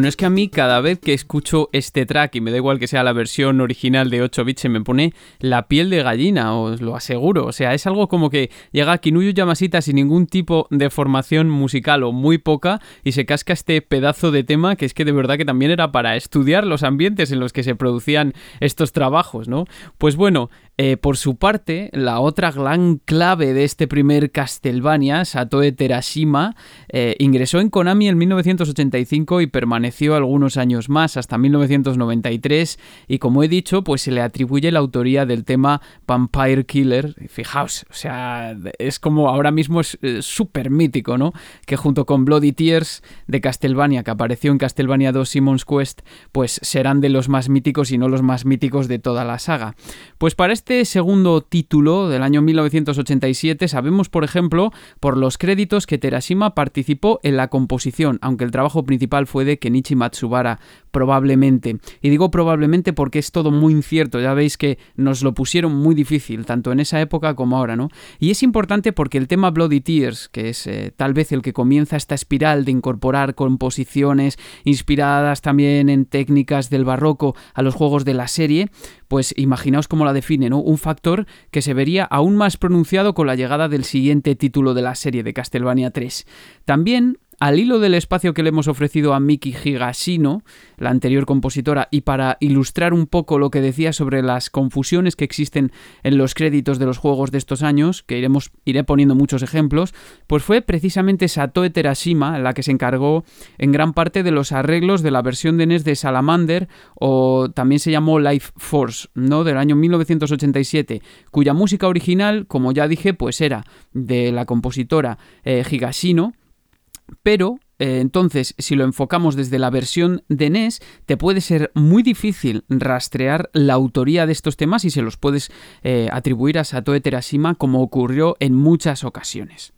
Bueno, es que a mí cada vez que escucho este track, y me da igual que sea la versión original de 8 bits, se me pone la piel de gallina, os lo aseguro. O sea, es algo como que llega Kinuyo Yamashita sin ningún tipo de formación musical o muy poca y se casca este pedazo de tema que es que de verdad que también era para estudiar los ambientes en los que se producían estos trabajos, ¿no? Pues bueno, eh, por su parte, la otra gran clave de este primer Castlevania, Satoe Terashima, eh, ingresó en Konami en 1985 y permaneció algunos años más, hasta 1993, y como he dicho, pues se le atribuye la autoría del tema Vampire Killer. Fijaos, o sea, es como ahora mismo es eh, súper mítico, ¿no? Que junto con Bloody Tears de Castlevania, que apareció en Castlevania 2 Simon's Quest, pues serán de los más míticos y no los más míticos de toda la saga. Pues para este segundo título del año 1987 sabemos, por ejemplo, por los créditos que Terashima participó en la composición, aunque el trabajo principal fue de Kenichi Matsubara, probablemente. Y digo probablemente porque es todo muy incierto, ya veis que nos lo pusieron muy difícil, tanto en esa época como ahora, ¿no? Y es importante porque el tema Bloody Tears, que es eh, tal vez el que comienza esta espiral de incorporar composiciones inspiradas también en técnicas del barroco a los juegos de la serie, pues imaginaos cómo la define, ¿no? Un factor que se vería aún más pronunciado con la llegada del siguiente título de la serie de Castlevania 3. También al hilo del espacio que le hemos ofrecido a Miki Higashino, la anterior compositora, y para ilustrar un poco lo que decía sobre las confusiones que existen en los créditos de los juegos de estos años, que iremos, iré poniendo muchos ejemplos, pues fue precisamente Satoe Terashima la que se encargó en gran parte de los arreglos de la versión de NES de Salamander, o también se llamó Life Force, ¿no? del año 1987, cuya música original, como ya dije, pues era de la compositora eh, Higashino, pero eh, entonces, si lo enfocamos desde la versión de NES, te puede ser muy difícil rastrear la autoría de estos temas y se los puedes eh, atribuir a Satoe Terashima como ocurrió en muchas ocasiones.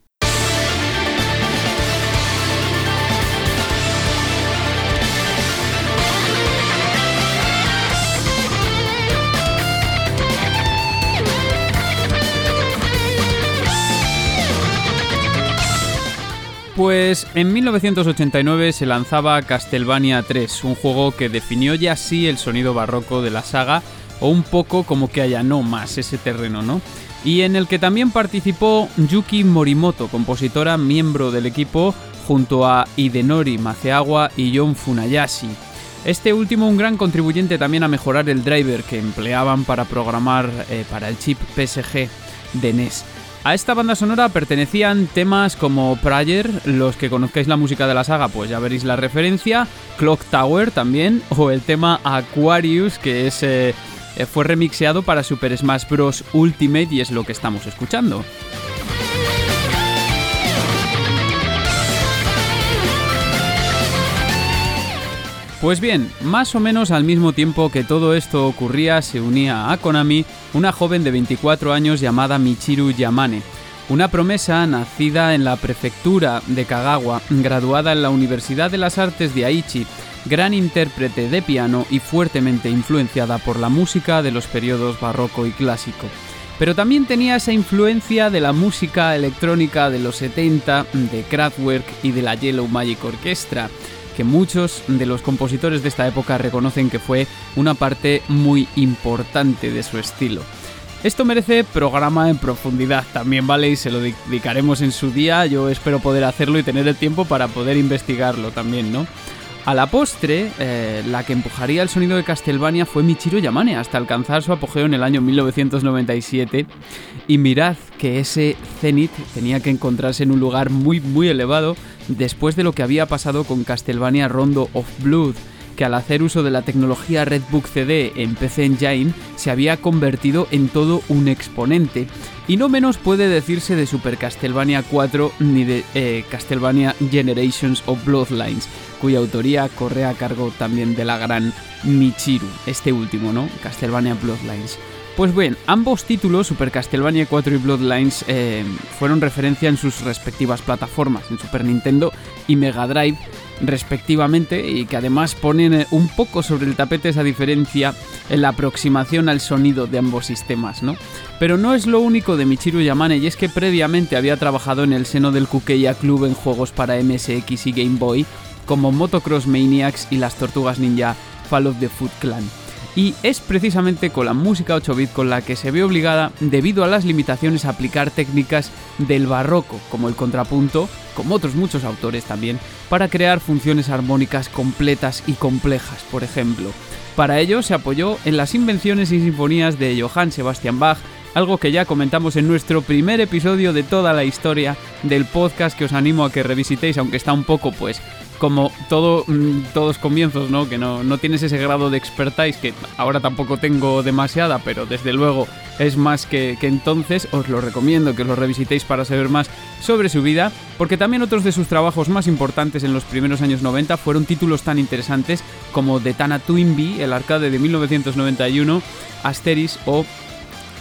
Pues en 1989 se lanzaba Castlevania 3, un juego que definió ya así el sonido barroco de la saga, o un poco como que allanó más ese terreno, ¿no? Y en el que también participó Yuki Morimoto, compositora miembro del equipo, junto a Hidenori Maceagua y John Funayashi. Este último un gran contribuyente también a mejorar el driver que empleaban para programar eh, para el chip PSG de NES. A esta banda sonora pertenecían temas como Prayer, los que conozcáis la música de la saga, pues ya veréis la referencia, Clock Tower también, o el tema Aquarius, que es, eh, fue remixeado para Super Smash Bros. Ultimate y es lo que estamos escuchando. Pues bien, más o menos al mismo tiempo que todo esto ocurría, se unía a Konami una joven de 24 años llamada Michiru Yamane, una promesa nacida en la prefectura de Kagawa, graduada en la Universidad de las Artes de Aichi, gran intérprete de piano y fuertemente influenciada por la música de los periodos barroco y clásico. Pero también tenía esa influencia de la música electrónica de los 70, de Kraftwerk y de la Yellow Magic Orchestra, que muchos de los compositores de esta época reconocen que fue una parte muy importante de su estilo. Esto merece programa en profundidad también, ¿vale? Y se lo dedicaremos en su día. Yo espero poder hacerlo y tener el tiempo para poder investigarlo también, ¿no? A la postre, eh, la que empujaría el sonido de Castlevania fue Michiro Yamane hasta alcanzar su apogeo en el año 1997. Y mirad que ese cenit tenía que encontrarse en un lugar muy muy elevado después de lo que había pasado con Castlevania Rondo of Blood, que al hacer uso de la tecnología Redbook CD en PC Engine se había convertido en todo un exponente. Y no menos puede decirse de Super Castlevania 4 ni de eh, Castlevania Generations of Bloodlines, cuya autoría corre a cargo también de la gran Michiru, este último, ¿no? Castlevania Bloodlines. Pues bien, ambos títulos, Super Castlevania 4 y Bloodlines, eh, fueron referencia en sus respectivas plataformas, en Super Nintendo y Mega Drive, respectivamente, y que además ponen eh, un poco sobre el tapete esa diferencia en la aproximación al sonido de ambos sistemas, ¿no? Pero no es lo único de Michiru Yamane, y es que previamente había trabajado en el seno del Kukeya Club en juegos para MSX y Game Boy, como Motocross Maniacs y las Tortugas Ninja Fall of the Foot Clan y es precisamente con la música 8 bit con la que se ve obligada, debido a las limitaciones, a aplicar técnicas del barroco, como el contrapunto, como otros muchos autores también, para crear funciones armónicas completas y complejas, por ejemplo. Para ello se apoyó en las invenciones y sinfonías de Johann Sebastian Bach, algo que ya comentamos en nuestro primer episodio de toda la historia del podcast que os animo a que revisitéis, aunque está un poco pues como todo, mm, todos comienzos, ¿no? Que no, no tienes ese grado de expertise, que ahora tampoco tengo demasiada, pero desde luego es más que, que, entonces, os lo recomiendo que lo revisitéis para saber más sobre su vida, porque también otros de sus trabajos más importantes en los primeros años 90 fueron títulos tan interesantes como The Tana Twinbee, el arcade de 1991, Asteris o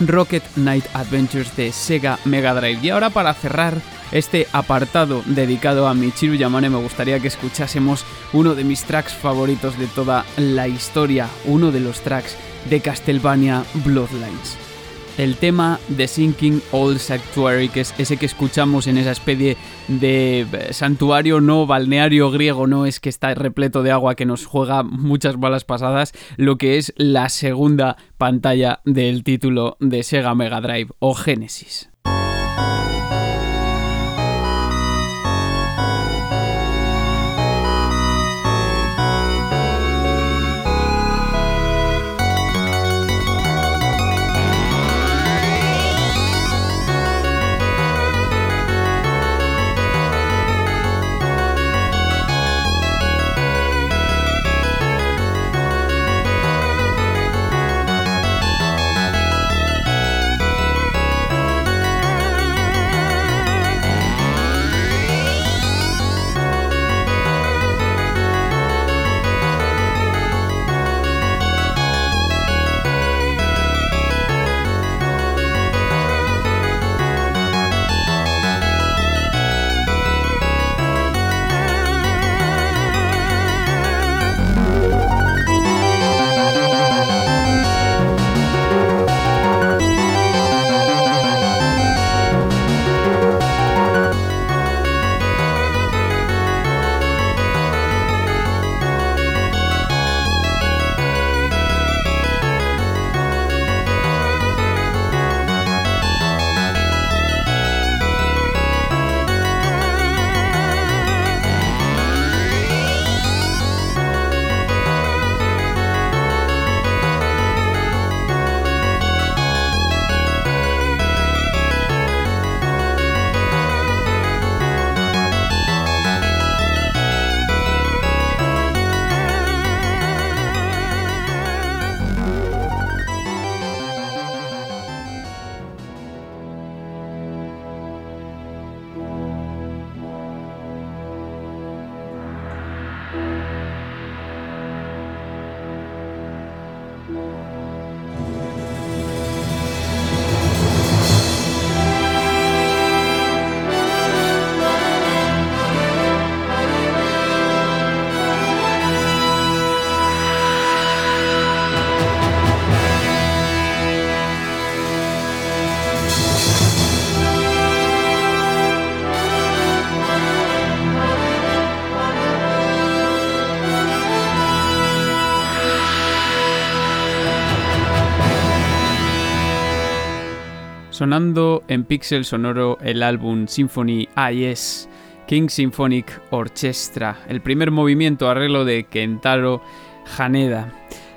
Rocket Knight Adventures de Sega Mega Drive. Y ahora para cerrar este apartado dedicado a Michiru Yamane me gustaría que escuchásemos uno de mis tracks favoritos de toda la historia, uno de los tracks de Castlevania Bloodlines. El tema de Sinking Old Sanctuary, que es ese que escuchamos en esa especie de eh, santuario no balneario griego, no es que está repleto de agua que nos juega muchas balas pasadas, lo que es la segunda pantalla del título de Sega Mega Drive o Genesis. Sonando en Pixel Sonoro el álbum Symphony IS King Symphonic Orchestra, el primer movimiento arreglo de Kentaro Haneda.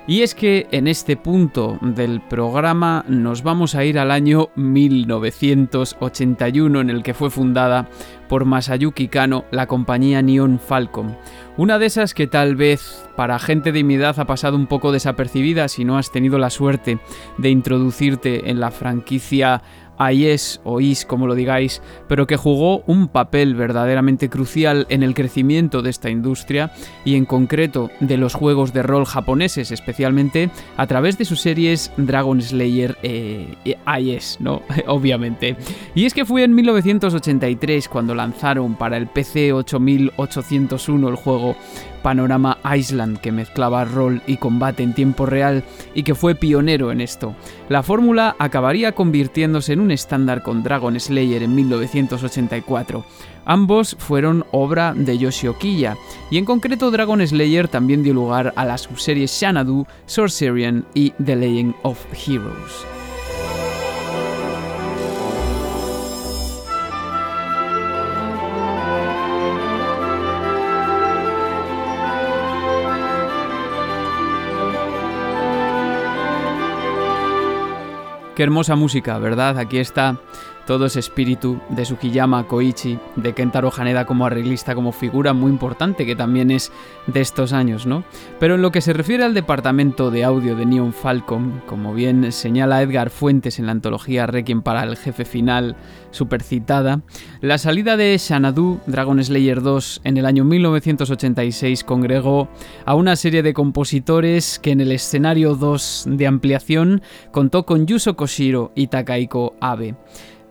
Y es que en este punto del programa nos vamos a ir al año 1981 en el que fue fundada por Masayuki Kano la compañía Neon Falcon. Una de esas que tal vez para gente de mi edad ha pasado un poco desapercibida si no has tenido la suerte de introducirte en la franquicia IS o IS como lo digáis, pero que jugó un papel verdaderamente crucial en el crecimiento de esta industria y en concreto de los juegos de rol japoneses, especialmente a través de sus series Dragon Slayer e IS, ¿no? Obviamente. Y es que fue en 1983 cuando lanzaron para el PC 8801 el juego Panorama Island que mezclaba rol y combate en tiempo real y que fue pionero en esto. La fórmula acabaría convirtiéndose en un estándar con Dragon Slayer en 1984. Ambos fueron obra de Yoshio Kiya, y en concreto Dragon Slayer también dio lugar a las subseries Xanadu, Sorcerian y The Legend of Heroes. Qué hermosa música, ¿verdad? Aquí está todo ese espíritu de Sukiyama Koichi, de Kentaro Haneda como arreglista, como figura muy importante que también es de estos años, ¿no? Pero en lo que se refiere al departamento de audio de Neon Falcon, como bien señala Edgar Fuentes en la antología Requiem para el jefe final, supercitada, la salida de Xanadu, Dragon Slayer 2, en el año 1986 congregó a una serie de compositores que en el escenario 2 de ampliación contó con Yuso Koshiro y Takaiko Abe.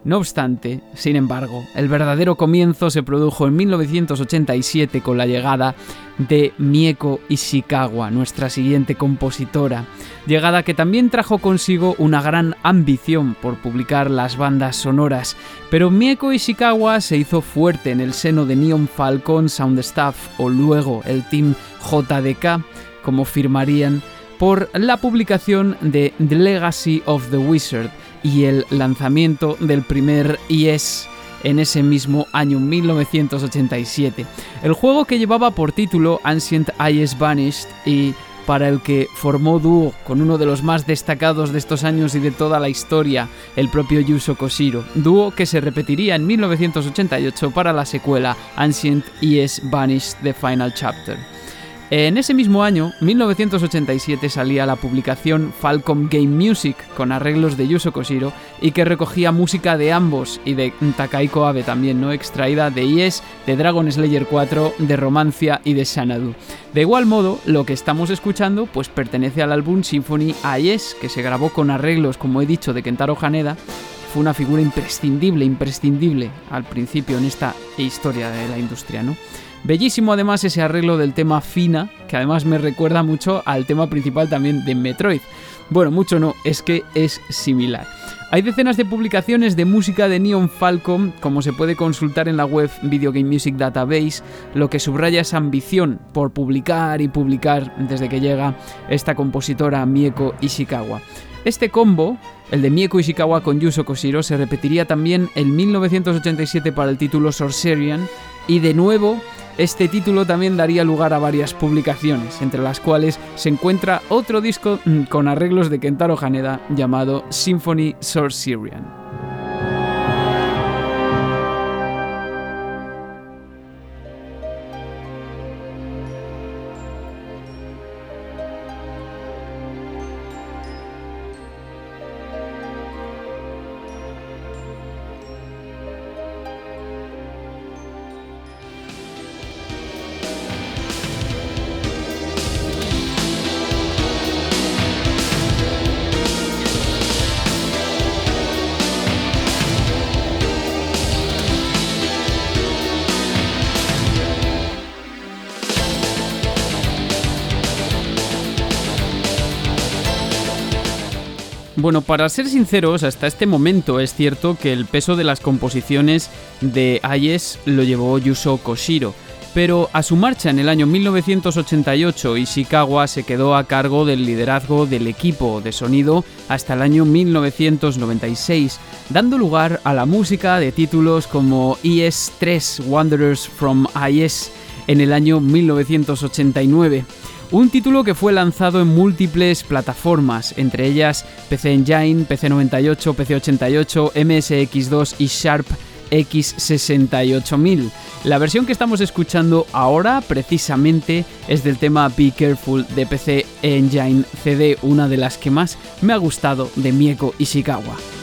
No obstante, sin embargo, el verdadero comienzo se produjo en 1987 con la llegada de Mieko Ishikawa, nuestra siguiente compositora, llegada que también trajo consigo una gran ambición por publicar las bandas sonoras, pero Mieko Ishikawa se hizo fuerte en el seno de Neon Falcon Sound Staff o luego el Team JDK, como firmarían, por la publicación de The Legacy of the Wizard, y el lanzamiento del primer IS en ese mismo año 1987. El juego que llevaba por título Ancient IS Vanished y para el que formó dúo con uno de los más destacados de estos años y de toda la historia, el propio Yuso Koshiro, dúo que se repetiría en 1988 para la secuela Ancient IS Vanished The Final Chapter. En ese mismo año, 1987, salía la publicación Falcom Game Music con arreglos de Yuso Koshiro y que recogía música de ambos y de Takaiko Abe también, ¿no? extraída de IES, de Dragon Slayer 4, de Romancia y de Xanadu. De igual modo, lo que estamos escuchando pues pertenece al álbum Symphony IES, que se grabó con arreglos, como he dicho, de Kentaro Haneda fue una figura imprescindible, imprescindible al principio en esta historia de la industria, ¿no? Bellísimo además ese arreglo del tema Fina, que además me recuerda mucho al tema principal también de Metroid. Bueno, mucho no, es que es similar. Hay decenas de publicaciones de música de Neon Falcon, como se puede consultar en la web Video Game Music Database, lo que subraya esa ambición por publicar y publicar desde que llega esta compositora Mieko Ishikawa. Este combo, el de Mieko Ishikawa con Yuso Koshiro, se repetiría también en 1987 para el título Sorcerian y de nuevo este título también daría lugar a varias publicaciones, entre las cuales se encuentra otro disco mm, con arreglos de Kentaro Haneda llamado Symphony Sorcerian. Bueno, para ser sinceros, hasta este momento es cierto que el peso de las composiciones de Ayes lo llevó Yuso Koshiro, pero a su marcha en el año 1988 Ishikawa se quedó a cargo del liderazgo del equipo de sonido hasta el año 1996, dando lugar a la música de títulos como ES3 Wanderers from IS en el año 1989. Un título que fue lanzado en múltiples plataformas, entre ellas PC Engine, PC98, PC88, MSX2 y Sharp X68000. La versión que estamos escuchando ahora precisamente es del tema Be Careful de PC Engine CD, una de las que más me ha gustado de Mieko Ishikawa.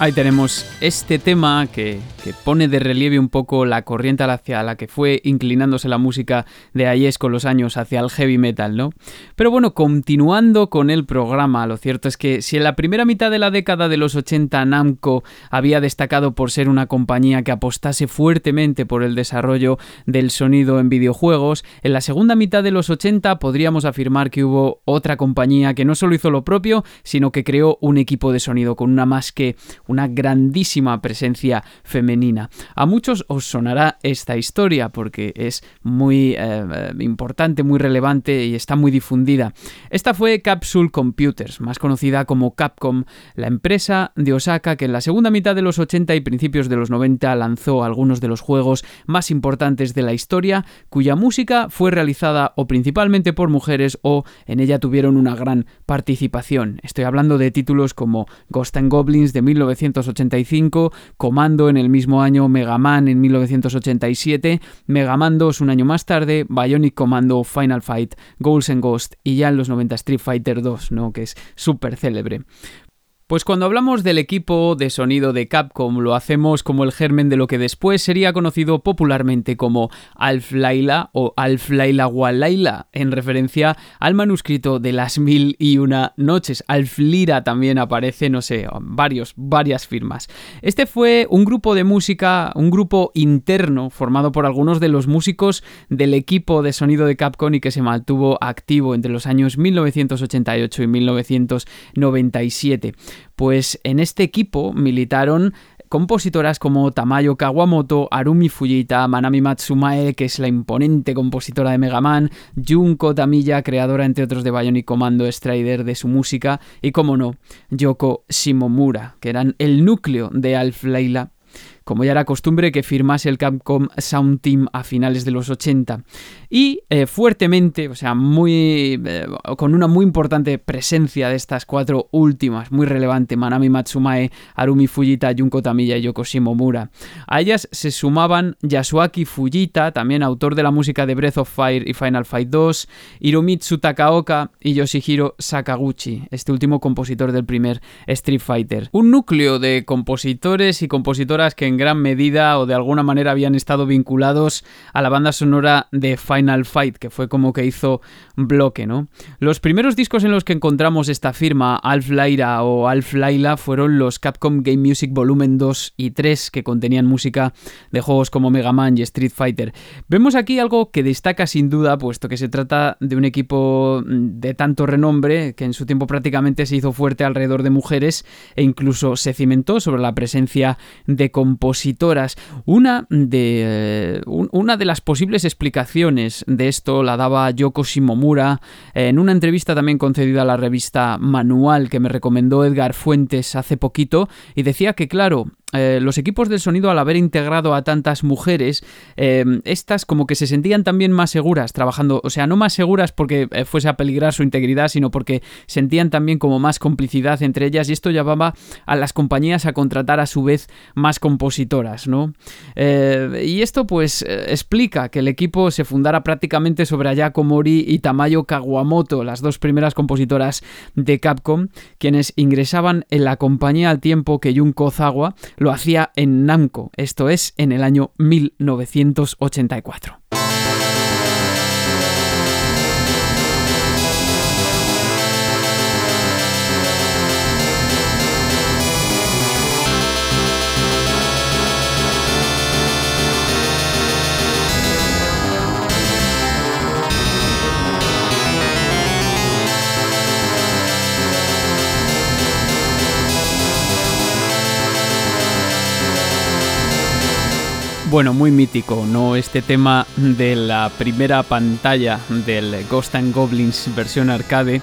Ahí tenemos este tema que, pone de relieve un poco la corriente hacia la que fue inclinándose la música de Ayes con los años hacia el heavy metal, ¿no? Pero bueno, continuando con el programa, lo cierto es que si en la primera mitad de la década de los 80 Namco había destacado por ser una compañía que apostase fuertemente por el desarrollo del sonido en videojuegos, en la segunda mitad de los 80 podríamos afirmar que hubo otra compañía que no solo hizo lo propio, sino que creó un equipo de sonido con una más que una grandísima presencia femenina. A muchos os sonará esta historia porque es muy eh, importante, muy relevante y está muy difundida. Esta fue Capsule Computers, más conocida como Capcom, la empresa de Osaka que en la segunda mitad de los 80 y principios de los 90 lanzó algunos de los juegos más importantes de la historia, cuya música fue realizada o principalmente por mujeres o en ella tuvieron una gran participación. Estoy hablando de títulos como Ghost and Goblins de 1900 1985, Comando en el mismo año, Mega Man en 1987, Mega Man 2 un año más tarde, Bionic Commando, Final Fight, Ghouls and Ghost y ya en los 90 Street Fighter 2, ¿no? que es súper célebre. Pues cuando hablamos del equipo de sonido de Capcom lo hacemos como el germen de lo que después sería conocido popularmente como Alf Laila o Alf Laila Walaila, en referencia al manuscrito de las mil y una noches. Alf Lira también aparece, no sé, varios, varias firmas. Este fue un grupo de música, un grupo interno formado por algunos de los músicos del equipo de sonido de Capcom y que se mantuvo activo entre los años 1988 y 1997. Pues en este equipo militaron compositoras como Tamayo Kawamoto, Arumi Fujita, Manami Matsumae, que es la imponente compositora de Mega Man, Junko Tamiya, creadora entre otros de Bionic Commando Strider de su música, y como no, Yoko Shimomura, que eran el núcleo de Alf Leila como ya era costumbre que firmase el Capcom Sound Team a finales de los 80. Y eh, fuertemente, o sea, muy eh, con una muy importante presencia de estas cuatro últimas, muy relevante, Manami Matsumae, Arumi Fujita, Junko Tamiya y Yoko Shimomura. A ellas se sumaban Yasuaki Fujita, también autor de la música de Breath of Fire y Final Fight 2, Hiromitsu Takaoka y Yoshihiro Sakaguchi, este último compositor del primer Street Fighter. Un núcleo de compositores y compositoras que en gran medida o de alguna manera habían estado vinculados a la banda sonora de Final Fight, que fue como que hizo bloque, ¿no? Los primeros discos en los que encontramos esta firma, Alf Laira o Alf Laila, fueron los Capcom Game Music Volumen 2 y 3, que contenían música de juegos como Mega Man y Street Fighter. Vemos aquí algo que destaca sin duda, puesto que se trata de un equipo de tanto renombre que en su tiempo prácticamente se hizo fuerte alrededor de mujeres e incluso se cimentó sobre la presencia de Una de, eh, una de las posibles explicaciones de esto la daba Yoko Shimomura en una entrevista también concedida a la revista Manual que me recomendó Edgar Fuentes hace poquito y decía que claro, eh, los equipos del sonido al haber integrado a tantas mujeres, eh, estas como que se sentían también más seguras trabajando, o sea, no más seguras porque eh, fuese a peligrar su integridad, sino porque sentían también como más complicidad entre ellas y esto llevaba a las compañías a contratar a su vez más compositoras, ¿no? y esto pues explica que el equipo se fundara prácticamente sobre Ayako Mori y Tamayo Kawamoto, las dos primeras compositoras de Capcom, quienes ingresaban en la compañía al tiempo que Jun Kozawa lo hacía en Namco, esto es en el año 1984. Bueno, muy mítico, ¿no? Este tema de la primera pantalla del Ghost and Goblins versión arcade.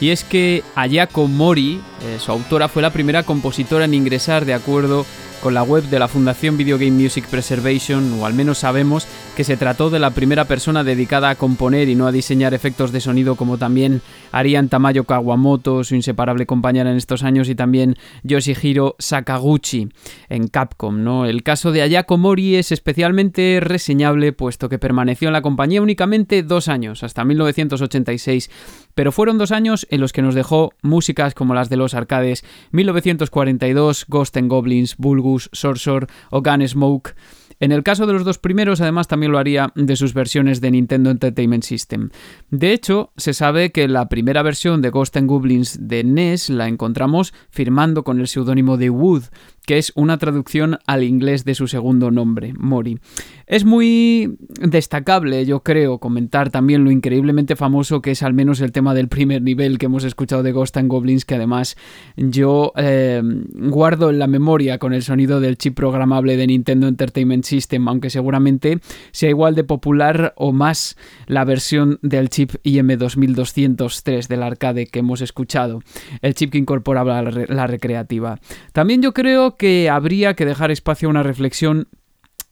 Y es que Ayako Mori, eh, su autora, fue la primera compositora en ingresar de acuerdo con la web de la Fundación Video Game Music Preservation, o al menos sabemos que se trató de la primera persona dedicada a componer y no a diseñar efectos de sonido como también harían Tamayo Kawamoto, su inseparable compañera en estos años, y también Yoshihiro Sakaguchi en Capcom. ¿no? El caso de Ayako Mori es especialmente reseñable puesto que permaneció en la compañía únicamente dos años, hasta 1986, pero fueron dos años en los que nos dejó músicas como las de los arcades 1942, Ghost and Goblins, Bulgus, Sorcerer o Gunsmoke, en el caso de los dos primeros, además, también lo haría de sus versiones de Nintendo Entertainment System. De hecho, se sabe que la primera versión de Ghost and Goblins de NES la encontramos firmando con el seudónimo de Wood, que es una traducción al inglés de su segundo nombre, Mori. Es muy destacable, yo creo, comentar también lo increíblemente famoso que es al menos el tema del primer nivel que hemos escuchado de Ghost and Goblins, que además yo eh, guardo en la memoria con el sonido del chip programable de Nintendo Entertainment System, aunque seguramente sea igual de popular o más la versión del chip IM2203 del arcade que hemos escuchado, el chip que incorporaba la recreativa. También yo creo que habría que dejar espacio a una reflexión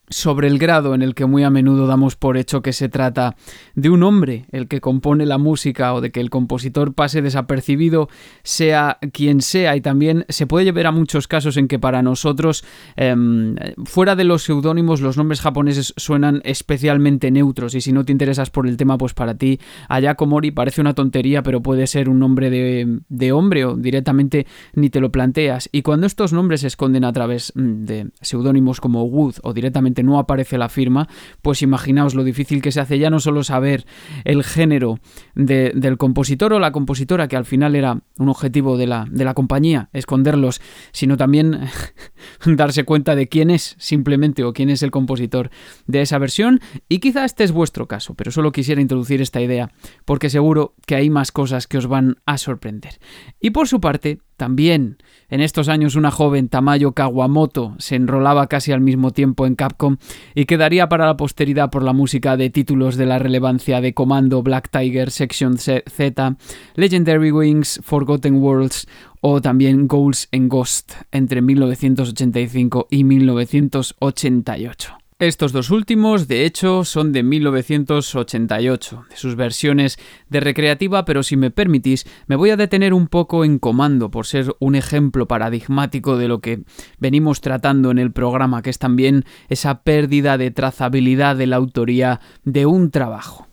sobre el grado en el que muy a menudo damos por hecho que se trata de un hombre el que compone la música o de que el compositor pase desapercibido sea quien sea. Y también se puede ver a muchos casos en que para nosotros em, fuera de los seudónimos los nombres japoneses suenan especialmente neutros. Y si no te interesas por el tema pues para ti Ayako Mori parece una tontería pero puede ser un nombre de, de hombre o directamente ni te lo planteas. Y cuando estos nombres se esconden a través mm, de seudónimos como Wood o directamente no aparece la firma, pues imaginaos lo difícil que se hace ya no solo saber el género del compositor o la compositora, que al final era un objetivo de la, de la compañía, esconderlos, sino también darse cuenta de quién es simplemente o quién es el compositor de esa versión. Y quizá este es vuestro caso, pero solo quisiera introducir esta idea, porque seguro que hay más cosas que os van a sorprender. Y por su parte, también en estos años una joven Tamayo Kawamoto se enrolaba casi al mismo tiempo en Capcom y quedaría para la posteridad por la música de títulos de la relevancia de Comando, Black Tiger, Section Z, Legendary Wings, Forgotten Worlds o también Goals and Ghost entre 1985 y 1988. Estos dos últimos, de hecho, son de 1988, de sus versiones de recreativa, pero si me permitís, me voy a detener un poco en comando por ser un ejemplo paradigmático de lo que venimos tratando en el programa, que es también esa pérdida de trazabilidad de la autoría de un trabajo.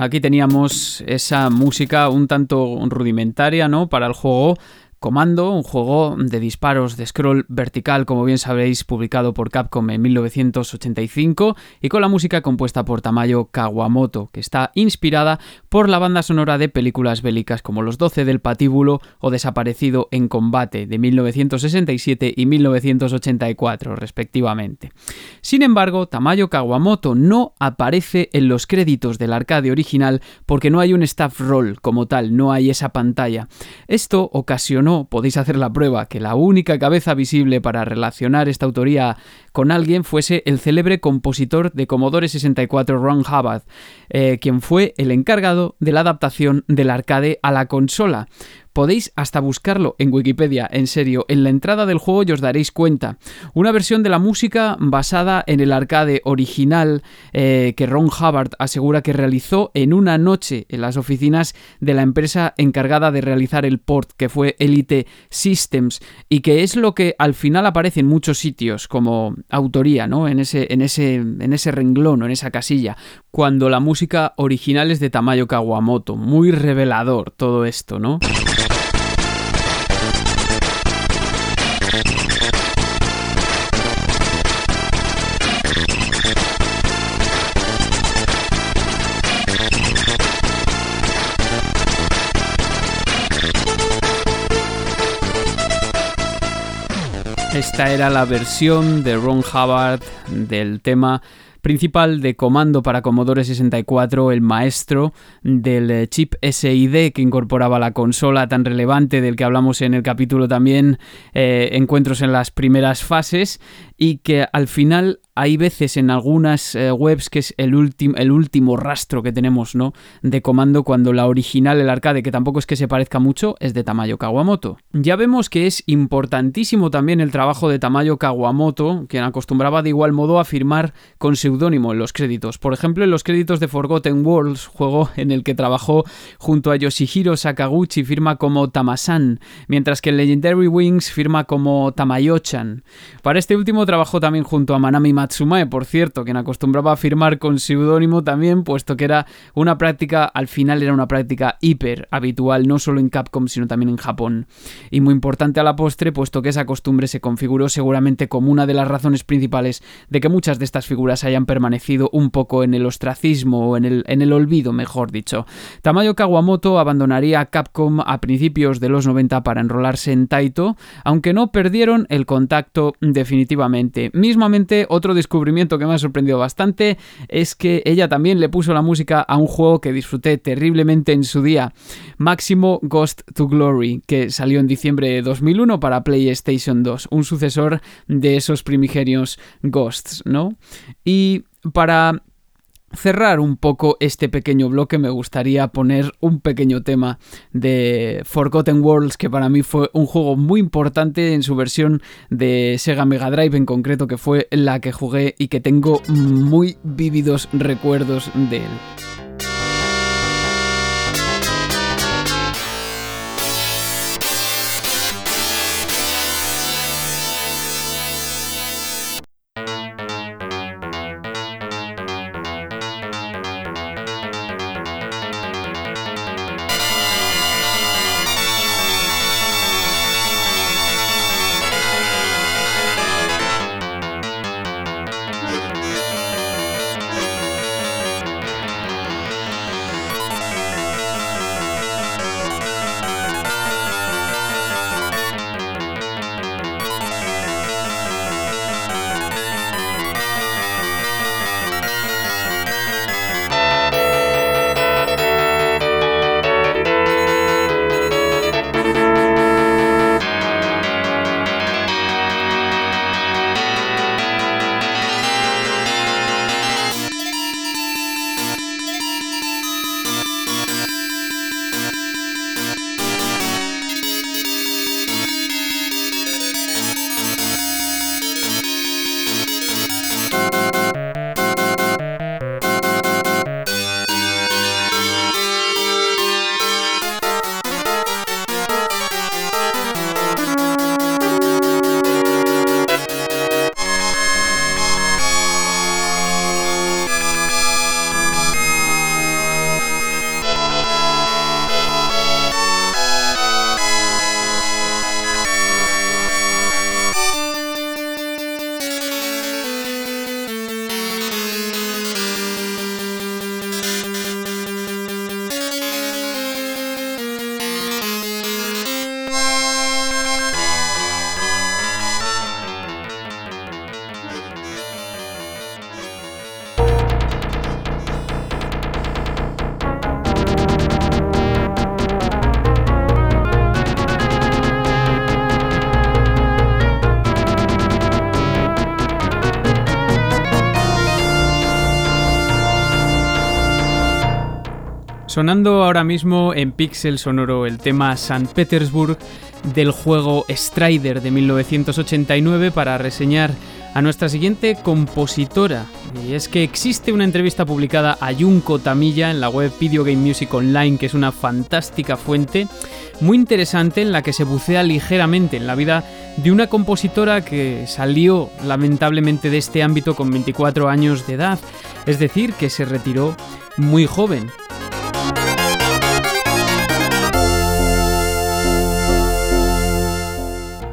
Aquí teníamos esa música un tanto rudimentaria, ¿no? Para el juego Comando, un juego de disparos de scroll vertical, como bien sabréis, publicado por Capcom en 1985 y con la música compuesta por Tamayo Kawamoto, que está inspirada por la banda sonora de películas bélicas como Los 12 del Patíbulo o Desaparecido en Combate de 1967 y 1984, respectivamente. Sin embargo, Tamayo Kawamoto no aparece en los créditos del arcade original porque no hay un staff roll como tal, no hay esa pantalla. Esto ocasionó podéis hacer la prueba que la única cabeza visible para relacionar esta autoría con alguien fuese el célebre compositor de Commodore 64 Ron Hubbard, eh, quien fue el encargado de la adaptación del arcade a la consola. Podéis hasta buscarlo en Wikipedia, en serio, en la entrada del juego y os daréis cuenta. Una versión de la música basada en el arcade original eh, que Ron Hubbard asegura que realizó en una noche en las oficinas de la empresa encargada de realizar el port, que fue Elite Systems, y que es lo que al final aparece en muchos sitios, como autoría, ¿no? En ese, en ese, en ese renglón o en esa casilla, cuando la música original es de Tamayo Kawamoto. Muy revelador todo esto, ¿no? Esta era la versión de Ron Hubbard del tema principal de comando para Commodore 64, el maestro del chip SID que incorporaba la consola tan relevante del que hablamos en el capítulo también, eh, encuentros en las primeras fases y que al final hay veces en algunas eh, webs que es el, último rastro que tenemos ¿no? de comando cuando la original, el arcade, que tampoco es que se parezca mucho, es de Tamayo Kawamoto. Ya vemos que es importantísimo también el trabajo de Tamayo Kawamoto, quien acostumbraba de igual modo a firmar con seudónimo en los créditos. Por ejemplo, en los créditos de Forgotten Worlds, juego en el que trabajó junto a Yoshihiro Sakaguchi, firma como Tamasan, mientras que en Legendary Wings firma como Tamayochan. Para este último trabajó también junto a Manami Matsumoto Matsumae, por cierto, quien acostumbraba a firmar con seudónimo también, puesto que era una práctica, al final era una práctica hiper habitual, no solo en Capcom, sino también en Japón. Y muy importante a la postre, puesto que esa costumbre se configuró seguramente como una de las razones principales de que muchas de estas figuras hayan permanecido un poco en el ostracismo o en el, en el olvido, mejor dicho. Tamayo Kawamoto abandonaría Capcom a principios de los 90 para enrolarse en Taito, aunque no perdieron el contacto definitivamente. Mismamente, otro descubrimiento que me ha sorprendido bastante es que ella también le puso la música a un juego que disfruté terriblemente en su día, Máximo Ghost to Glory, que salió en diciembre de 2001 para PlayStation 2, un sucesor de esos primigenios Ghosts, ¿no? Y para cerrar un poco este pequeño bloque me gustaría poner un pequeño tema de Forgotten Worlds que para mí fue un juego muy importante en su versión de Sega Mega Drive en concreto que fue la que jugué y que tengo muy vívidos recuerdos de él. Ahora mismo en Pixel Sonoro el tema San Petersburg del juego Strider de 1989 para reseñar a nuestra siguiente compositora. Y es que existe una entrevista publicada a Junko Tamilla en la web Video Game Music Online, que es una fantástica fuente, muy interesante en la que se bucea ligeramente en la vida de una compositora que salió lamentablemente de este ámbito con 24 años de edad, es decir, que se retiró muy joven.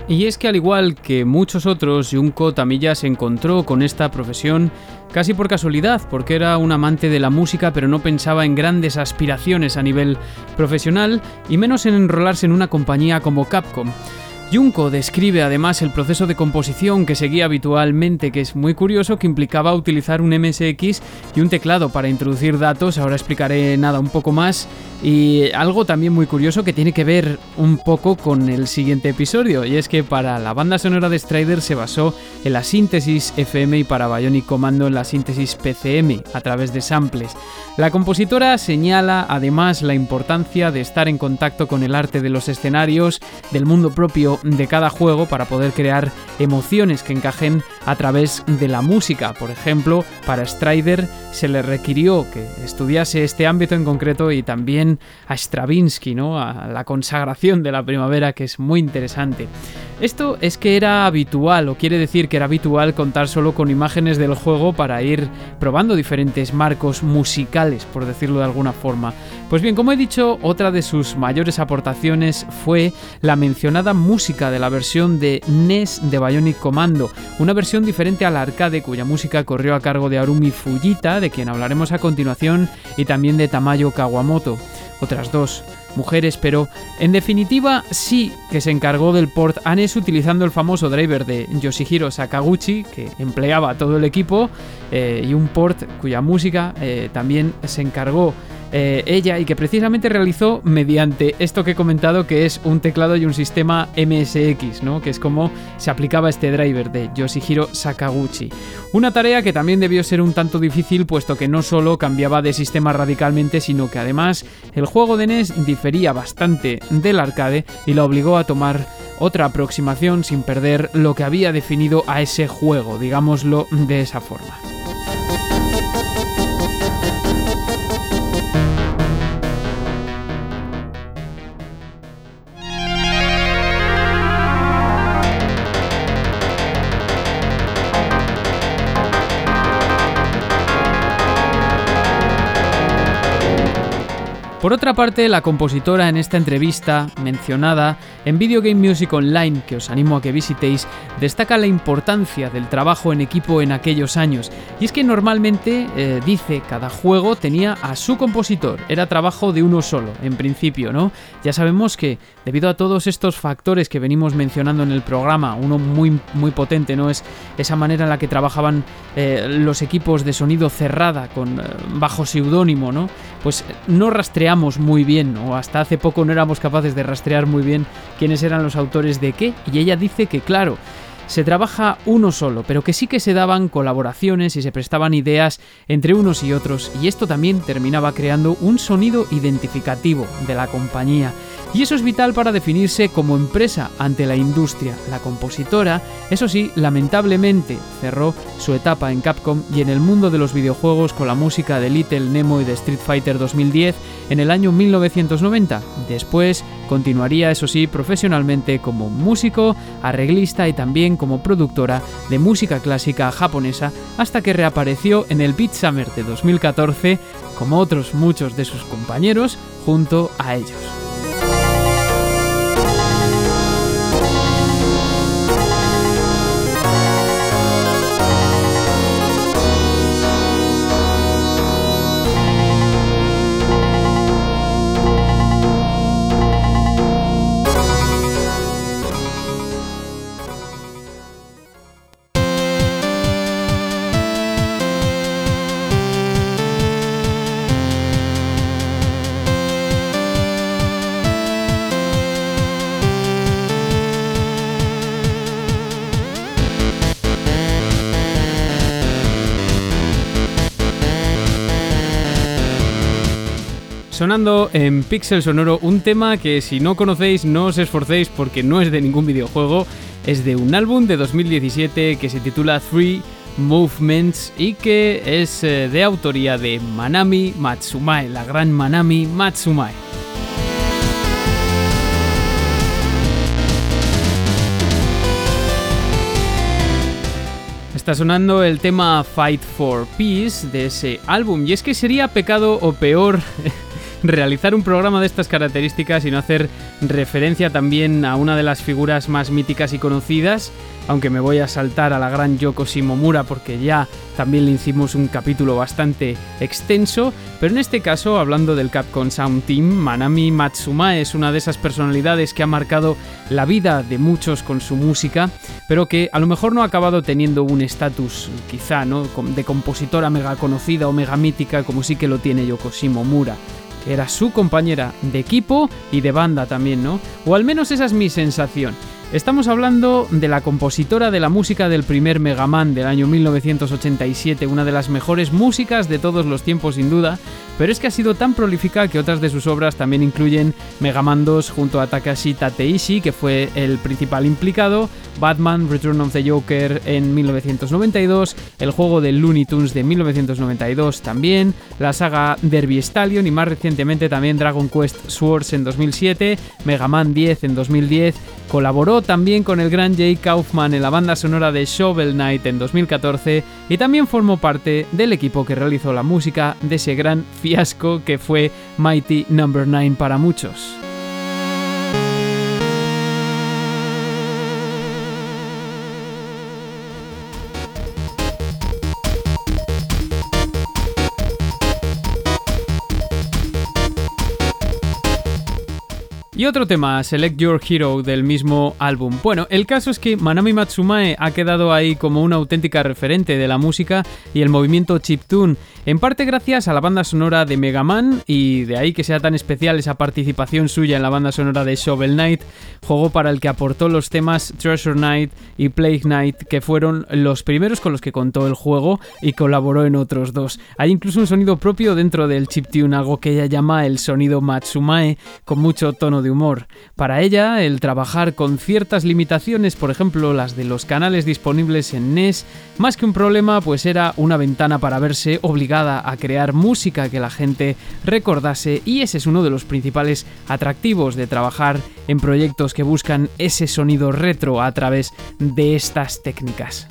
Y es que al igual que muchos otros, Junko Tamilla se encontró con esta profesión casi por casualidad, porque era un amante de la música pero no pensaba en grandes aspiraciones a nivel profesional y menos en enrolarse en una compañía como Capcom. Junko describe además el proceso de composición que seguía habitualmente, que es muy curioso, que implicaba utilizar un MSX y un teclado para introducir datos, ahora explicaré nada un poco más, y algo también muy curioso que tiene que ver un poco con el siguiente episodio, y es que para la banda sonora de Strider se basó en la síntesis FM y para Bionic Commando en la síntesis PCM a través de samples. La compositora señala además la importancia de estar en contacto con el arte de los escenarios, del mundo propio de cada juego para poder crear emociones que encajen a través de la música. Por ejemplo, para Strider se le requirió que estudiase este ámbito en concreto y también a Stravinsky, ¿no? a la consagración de la primavera, que es muy interesante. Esto es que era habitual, o quiere decir que era habitual contar solo con imágenes del juego para ir probando diferentes marcos musicales, por decirlo de alguna forma. Pues bien, como he dicho, otra de sus mayores aportaciones fue la mencionada música de la versión de NES de Bionic Commando, una versión diferente a la arcade cuya música corrió a cargo de Arumi Fujita, de quien hablaremos a continuación, y también de Tamayo Kawamoto. Otras dos mujeres, pero en definitiva sí que se encargó del port ANES utilizando el famoso driver de Yoshihiro Sakaguchi, que empleaba todo el equipo, eh, y un port cuya música eh, también se encargó eh, ella y que precisamente realizó mediante esto que he comentado que es un teclado y un sistema MSX, ¿no? que es como se aplicaba este driver de Yoshihiro Sakaguchi. Una tarea que también debió ser un tanto difícil puesto que no solo cambiaba de sistema radicalmente sino que además el juego de NES difería bastante del arcade y la obligó a tomar otra aproximación sin perder lo que había definido a ese juego, digámoslo de esa forma. Por otra parte, la compositora en esta entrevista mencionada en Video Game Music Online, que os animo a que visitéis, destaca la importancia del trabajo en equipo en aquellos años. Y es que normalmente, eh, dice, cada juego tenía a su compositor, era trabajo de uno solo, en principio, ¿no? Ya sabemos que, debido a todos estos factores que venimos mencionando en el programa, uno muy, muy potente, ¿no? Es esa manera en la que trabajaban eh, los equipos de sonido cerrada, con eh, bajo seudónimo, ¿no? Pues no rastreamos muy bien, o hasta hace poco no éramos capaces de rastrear muy bien quiénes eran los autores de qué, y ella dice que claro, se trabaja uno solo, pero que sí que se daban colaboraciones y se prestaban ideas entre unos y otros, y esto también terminaba creando un sonido identificativo de la compañía. Y eso es vital para definirse como empresa ante la industria. La compositora, eso sí, lamentablemente cerró su etapa en Capcom y en el mundo de los videojuegos con la música de Little Nemo y de Street Fighter 2010 en el año 1990. Después continuaría, eso sí, profesionalmente como músico, arreglista y también como productora de música clásica japonesa hasta que reapareció en el Beat Summer de 2014 como otros muchos de sus compañeros junto a ellos. Sonando en Pixel Sonoro un tema que si no conocéis no os esforcéis porque no es de ningún videojuego. es de un álbum de 2017 que se titula Three Movements y que es eh, de autoría de Manami Matsumae, la gran Manami Matsumae. Está sonando el tema Fight for Peace de ese álbum y es que sería pecado o peor realizar un programa de estas características y no hacer referencia también a una de las figuras más míticas y conocidas, aunque me voy a saltar a la gran Yoko Shimomura porque ya también le hicimos un capítulo bastante extenso, pero en este caso, hablando del Capcom Sound Team, Manami Matsuma es una de esas personalidades que ha marcado la vida de muchos con su música, pero que a lo mejor no ha acabado teniendo un estatus quizá, ¿no? de compositora mega conocida o mega mítica como sí que lo tiene Yoko Shimomura era su compañera de equipo y de banda también, ¿no? O al menos esa es mi sensación. Estamos hablando de la compositora de la música del primer Mega Man del año 1987, una de las mejores músicas de todos los tiempos sin duda, pero es que ha sido tan prolífica que otras de sus obras también incluyen Mega Man 2 junto a Takashi Tateishi, que fue el principal implicado, Batman Return of the Joker en 1992, el juego de Looney Tunes de 1992 también, la saga Derby Stallion y más recientemente también Dragon Quest Swords en 2007, Mega Man 10 en 2010, colaboró también con el gran Jay Kaufman en la banda sonora de Shovel Knight en 2014 y también formó parte del equipo que realizó la música de ese gran fiasco que fue Mighty Number no. 9 para muchos. Y otro tema, Select Your Hero del mismo álbum. Bueno, el caso es que Manami Matsumae ha quedado ahí como una auténtica referente de la música y el movimiento chiptune, en parte gracias a la banda sonora de Mega Man y de ahí que sea tan especial esa participación suya en la banda sonora de Shovel Knight, juego para el que aportó los temas Treasure Knight y Plague Knight, que fueron los primeros con los que contó el juego y colaboró en otros dos. Hay incluso un sonido propio dentro del chiptune, algo que ella llama el sonido Matsumae, con mucho tono de humor. Para ella, el trabajar con ciertas limitaciones, por ejemplo las de los canales disponibles en NES, más que un problema, pues era una ventana para verse obligada a crear música que la gente recordase y ese es uno de los principales atractivos de trabajar en proyectos que buscan ese sonido retro a través de estas técnicas.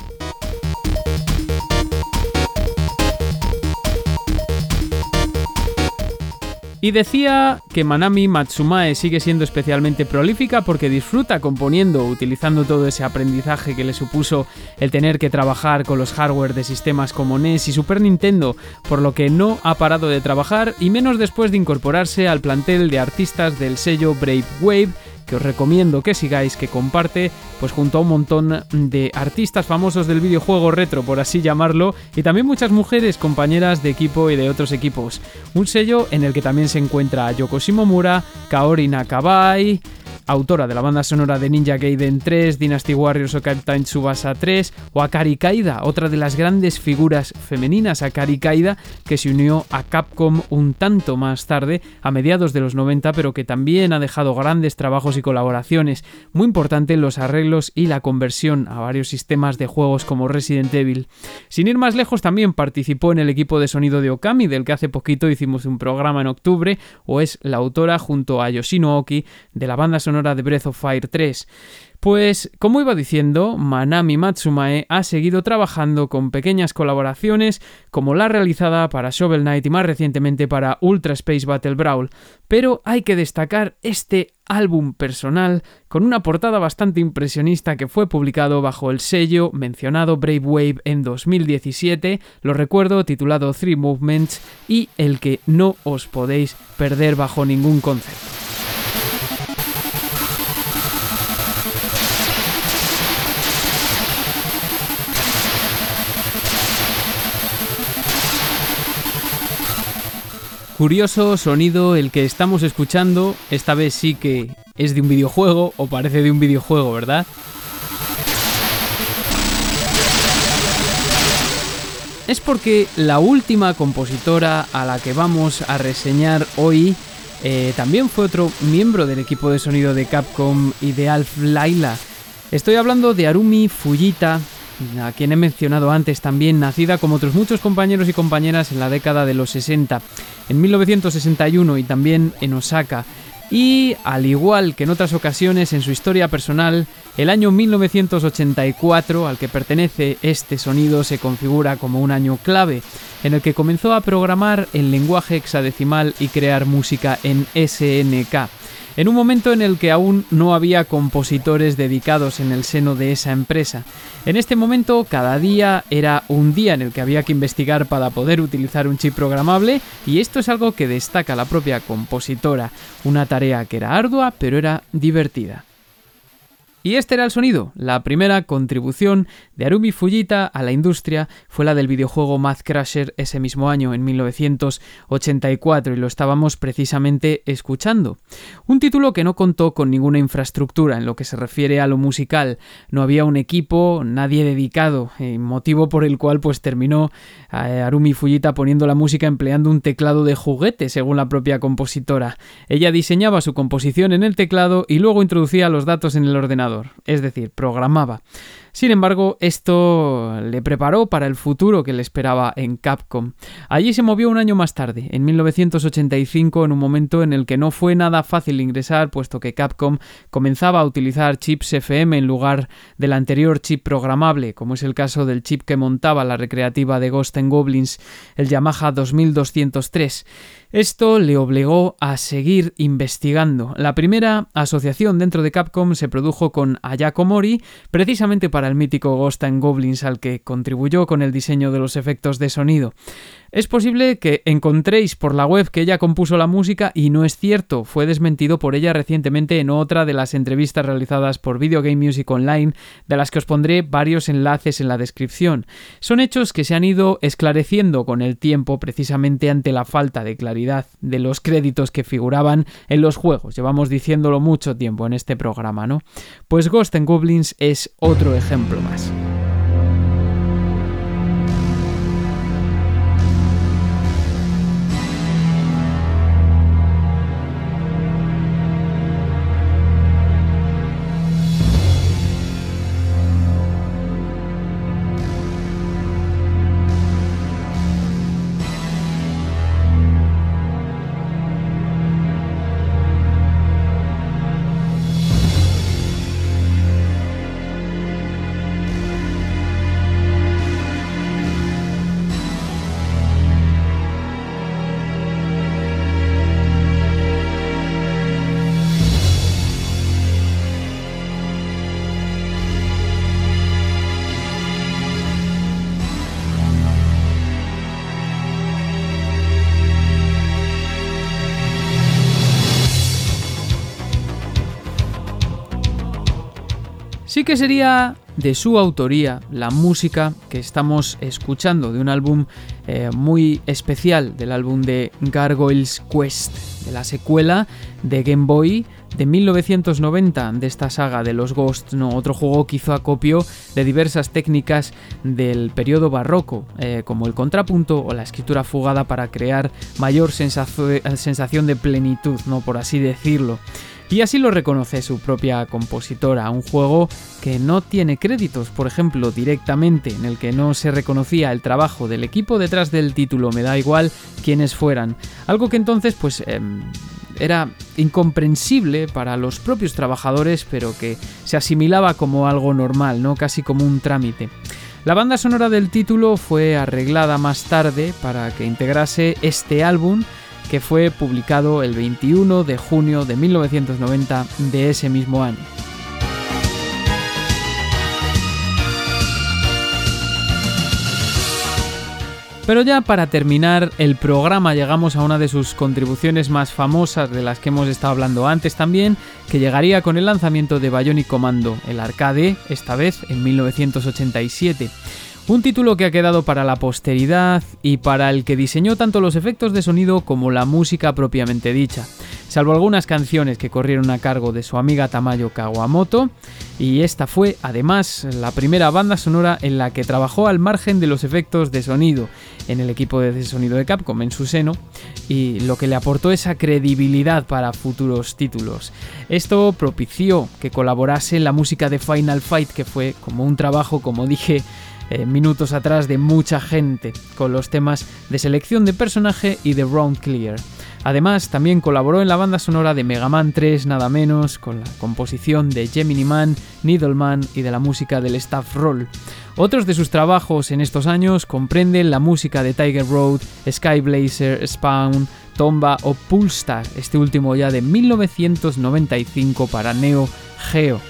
Y decía que Manami Matsumae sigue siendo especialmente prolífica porque disfruta componiendo, utilizando todo ese aprendizaje que le supuso el tener que trabajar con los hardware de sistemas como NES y Super Nintendo, por lo que no ha parado de trabajar y menos después de incorporarse al plantel de artistas del sello Brave Wave que os recomiendo que sigáis, que comparte, pues junto a un montón de artistas famosos del videojuego retro, por así llamarlo, y también muchas mujeres compañeras de equipo y de otros equipos. Un sello en el que también se encuentra Yoko Shimomura, Kaori Nakabai, autora de la banda sonora de Ninja Gaiden 3, Dynasty Warriors o Captain Tsubasa 3, o Akari Kaida, otra de las grandes figuras femeninas, Akari Kaida, que se unió a Capcom un tanto más tarde, a mediados de los 90, pero que también ha dejado grandes trabajos y colaboraciones, muy importante los arreglos y la conversión a varios sistemas de juegos como Resident Evil. Sin ir más lejos, también participó en el equipo de sonido de Okami, del que hace poquito hicimos un programa en octubre, o es la autora junto a Yoshino Oki de la banda sonora de Breath of Fire 3. Pues, como iba diciendo, Manami Matsumae ha seguido trabajando con pequeñas colaboraciones como la realizada para Shovel Knight y más recientemente para Ultra Space Battle Brawl, pero hay que destacar este álbum personal con una portada bastante impresionista que fue publicado bajo el sello mencionado Brave Wave en 2017, lo recuerdo, titulado Three Movements y el que no os podéis perder bajo ningún concepto. Curioso sonido el que estamos escuchando, esta vez sí que es de un videojuego o parece de un videojuego, ¿verdad? Es porque la última compositora a la que vamos a reseñar hoy eh, también fue otro miembro del equipo de sonido de Capcom y de Alf Laila. Estoy hablando de Arumi Fujita, a quien he mencionado antes también, nacida como otros muchos compañeros y compañeras en la década de los 60, en 1961 y también en Osaka. Y al igual que en otras ocasiones en su historia personal, el año 1984 al que pertenece este sonido se configura como un año clave, en el que comenzó a programar en lenguaje hexadecimal y crear música en SNK en un momento en el que aún no había compositores dedicados en el seno de esa empresa. En este momento cada día era un día en el que había que investigar para poder utilizar un chip programable y esto es algo que destaca la propia compositora, una tarea que era ardua pero era divertida. Y este era el sonido. La primera contribución de Arumi Fujita a la industria fue la del videojuego Math Crasher ese mismo año, en 1984, y lo estábamos precisamente escuchando. Un título que no contó con ninguna infraestructura en lo que se refiere a lo musical. No había un equipo, nadie dedicado, eh, motivo por el cual pues terminó eh, Arumi Fujita poniendo la música empleando un teclado de juguete, según la propia compositora. Ella diseñaba su composición en el teclado y luego introducía los datos en el ordenador es decir, programaba. Sin embargo, esto le preparó para el futuro que le esperaba en Capcom. Allí se movió un año más tarde, en 1985, en un momento en el que no fue nada fácil ingresar, puesto que Capcom comenzaba a utilizar chips FM en lugar del anterior chip programable, como es el caso del chip que montaba la recreativa de Ghost Goblins, el Yamaha 2203. Esto le obligó a seguir investigando. La primera asociación dentro de Capcom se produjo con Ayako Mori, precisamente para el mítico Ghost and Goblins al que contribuyó con el diseño de los efectos de sonido. Es posible que encontréis por la web que ella compuso la música y no es cierto, fue desmentido por ella recientemente en otra de las entrevistas realizadas por Video Game Music Online, de las que os pondré varios enlaces en la descripción. Son hechos que se han ido esclareciendo con el tiempo precisamente ante la falta de claridad de los créditos que figuraban en los juegos. Llevamos diciéndolo mucho tiempo en este programa, ¿no? Pues Ghost and Goblins es otro ejemplo más. Sí que sería de su autoría la música que estamos escuchando de un álbum eh, muy especial, del álbum de Gargoyles Quest, de la secuela de Game Boy de 1990 de esta saga de los Ghosts, no, otro juego que hizo acopio de diversas técnicas del periodo barroco, eh, como el contrapunto o la escritura fugada para crear mayor sensación de plenitud, no por así decirlo. Y así lo reconoce su propia compositora, un juego que no tiene créditos, por ejemplo, directamente, en el que no se reconocía el trabajo del equipo detrás del título, me da igual quiénes fueran. Algo que entonces pues em, era incomprensible para los propios trabajadores, pero que se asimilaba como algo normal, ¿no? Casi como un trámite. La banda sonora del título fue arreglada más tarde para que integrase este álbum que fue publicado el 21 de junio de 1990 de ese mismo año. Pero ya para terminar el programa llegamos a una de sus contribuciones más famosas de las que hemos estado hablando antes también, que llegaría con el lanzamiento de Bionic Commando, el arcade, esta vez en 1987. Un título que ha quedado para la posteridad y para el que diseñó tanto los efectos de sonido como la música propiamente dicha. salvo algunas canciones que corrieron a cargo de su amiga Tamayo Kawamoto, y esta fue además la primera banda sonora en la que trabajó al margen de los efectos de sonido en el equipo de sonido de Capcom en su seno, y lo que le aportó esa credibilidad para futuros títulos. Esto propició que colaborase en la música de Final Fight, que fue como un trabajo, como dije, eh, minutos atrás de mucha gente con los temas de selección de personaje y de round clear. Además, también colaboró en la banda sonora de Mega Man 3, nada menos, con la composición de Gemini Man, Needleman y de la música del Staff Roll. Otros de sus trabajos en estos años comprenden la música de Tiger Road, Skyblazer, Spawn, Tomba o Pulstar, este último ya de 1995 para Neo Geo.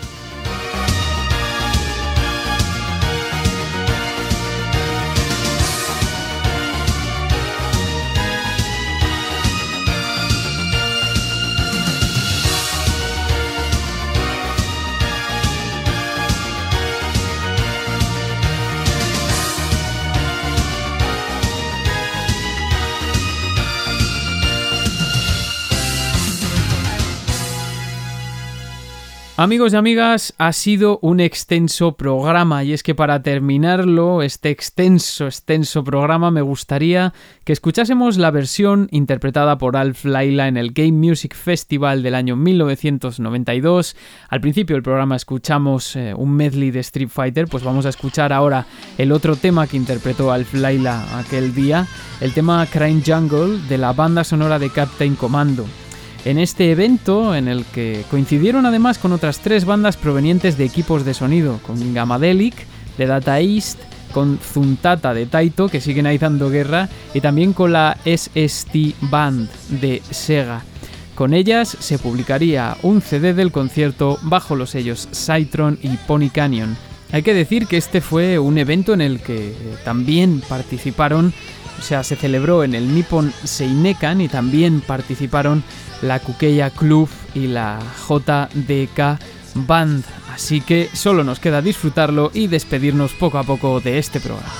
Amigos y amigas, ha sido un extenso programa y es que para terminarlo, este extenso, extenso programa, me gustaría que escuchásemos la versión interpretada por Alf Laila en el Game Music Festival del año 1992. Al principio del programa escuchamos eh, un medley de Street Fighter, pues vamos a escuchar ahora el otro tema que interpretó Alf Laila aquel día, el tema Crime Jungle de la banda sonora de Captain Commando en este evento en el que coincidieron además con otras tres bandas provenientes de equipos de sonido, con Gamadelic de Data East, con Zuntata de Taito, que siguen ahí dando guerra, y también con la SST Band de Sega. Con ellas se publicaría un CD del concierto bajo los sellos Cytron y Pony Canyon. Hay que decir que este fue un evento en el que también participaron, o sea, se celebró en el Nippon Seinekan y también participaron la Kukeya Club y la JDK Band. Así que solo nos queda disfrutarlo y despedirnos poco a poco de este programa.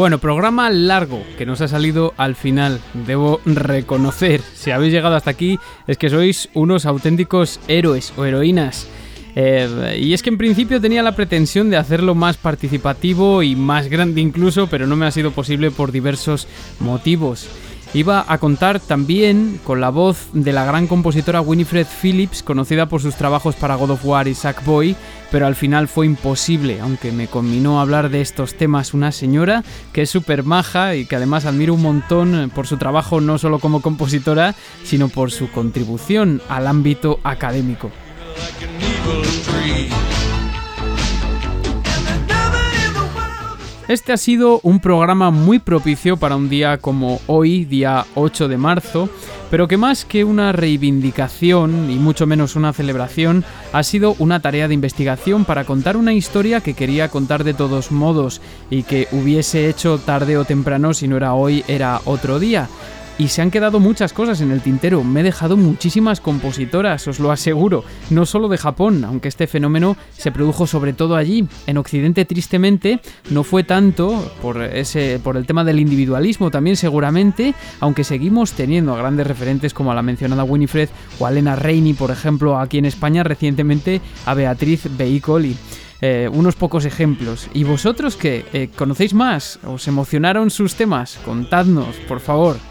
Bueno, programa largo que nos ha salido al final. Debo reconocer, si habéis llegado hasta aquí, es que sois unos auténticos héroes o heroínas. Eh, y es que en principio tenía la pretensión de hacerlo más participativo y más grande incluso, pero no me ha sido posible por diversos motivos. Iba a contar también con la voz de la gran compositora Winifred Phillips, conocida por sus trabajos para God of War y Sackboy, pero al final fue imposible, aunque me combinó hablar de estos temas una señora que es súper maja y que además admiro un montón por su trabajo no solo como compositora, sino por su contribución al ámbito académico. Este ha sido un programa muy propicio para un día como hoy, día 8 de marzo, pero que más que una reivindicación y mucho menos una celebración, ha sido una tarea de investigación para contar una historia que quería contar de todos modos y que hubiese hecho tarde o temprano, si no era hoy, era otro día y se han quedado muchas cosas en el tintero. Me he dejado muchísimas compositoras, os lo aseguro, no solo de Japón, aunque este fenómeno se produjo sobre todo allí. En Occidente, tristemente, no fue tanto por ese por el tema del individualismo también seguramente, aunque seguimos teniendo a grandes referentes como a la mencionada Winifred o a Elena Reini, por ejemplo, aquí en España recientemente a Beatriz Beicoli. Eh, unos pocos ejemplos. ¿Y vosotros qué? Eh, ¿Conocéis más? ¿Os emocionaron sus temas? Contadnos, por favor.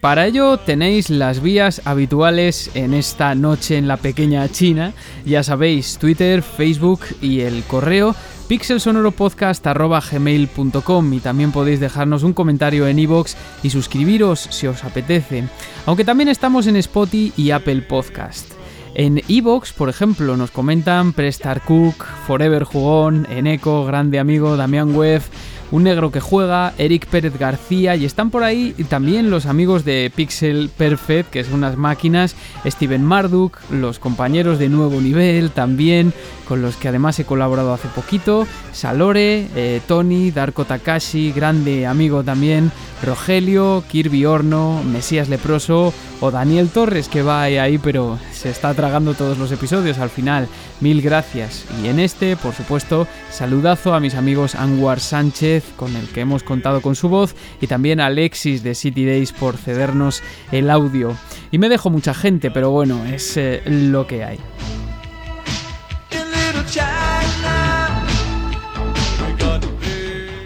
Para ello tenéis las vías habituales en esta noche en la pequeña China. Ya sabéis, Twitter, Facebook y el correo pixelsonoropodcast.gmail.com y también podéis dejarnos un comentario en iVoox y suscribiros si os apetece. Aunque también estamos en Spotify y Apple Podcast. En Evox, por ejemplo, nos comentan Prestar Cook, Forever Jugón, Eneco, grande amigo Damián Webb, un negro que juega, Eric Pérez García y están por ahí también los amigos de Pixel Perfect, que son unas máquinas, Steven Marduk, los compañeros de Nuevo Nivel también, con los que además he colaborado hace poquito, Salore, eh, Tony, Darko Takashi, grande amigo también, Rogelio, Kirby Horno, Mesías Leproso o Daniel Torres que va ahí pero se está tragando todos los episodios al final. Mil gracias. Y en este, por supuesto, saludazo a mis amigos Anwar Sánchez con el que hemos contado con su voz y también a Alexis de City Days por cedernos el audio. Y me dejo mucha gente, pero bueno, es eh, lo que hay.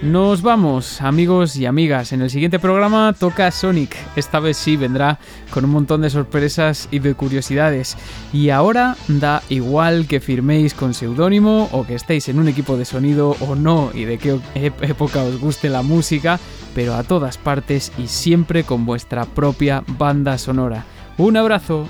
Nos vamos, amigos y amigas. En el siguiente programa toca Sonic. Esta vez sí vendrá con un montón de sorpresas y de curiosidades. Y ahora da igual que firméis con seudónimo o que estéis en un equipo de sonido o no y de qué época os guste la música, pero a todas partes y siempre con vuestra propia banda sonora. Un abrazo.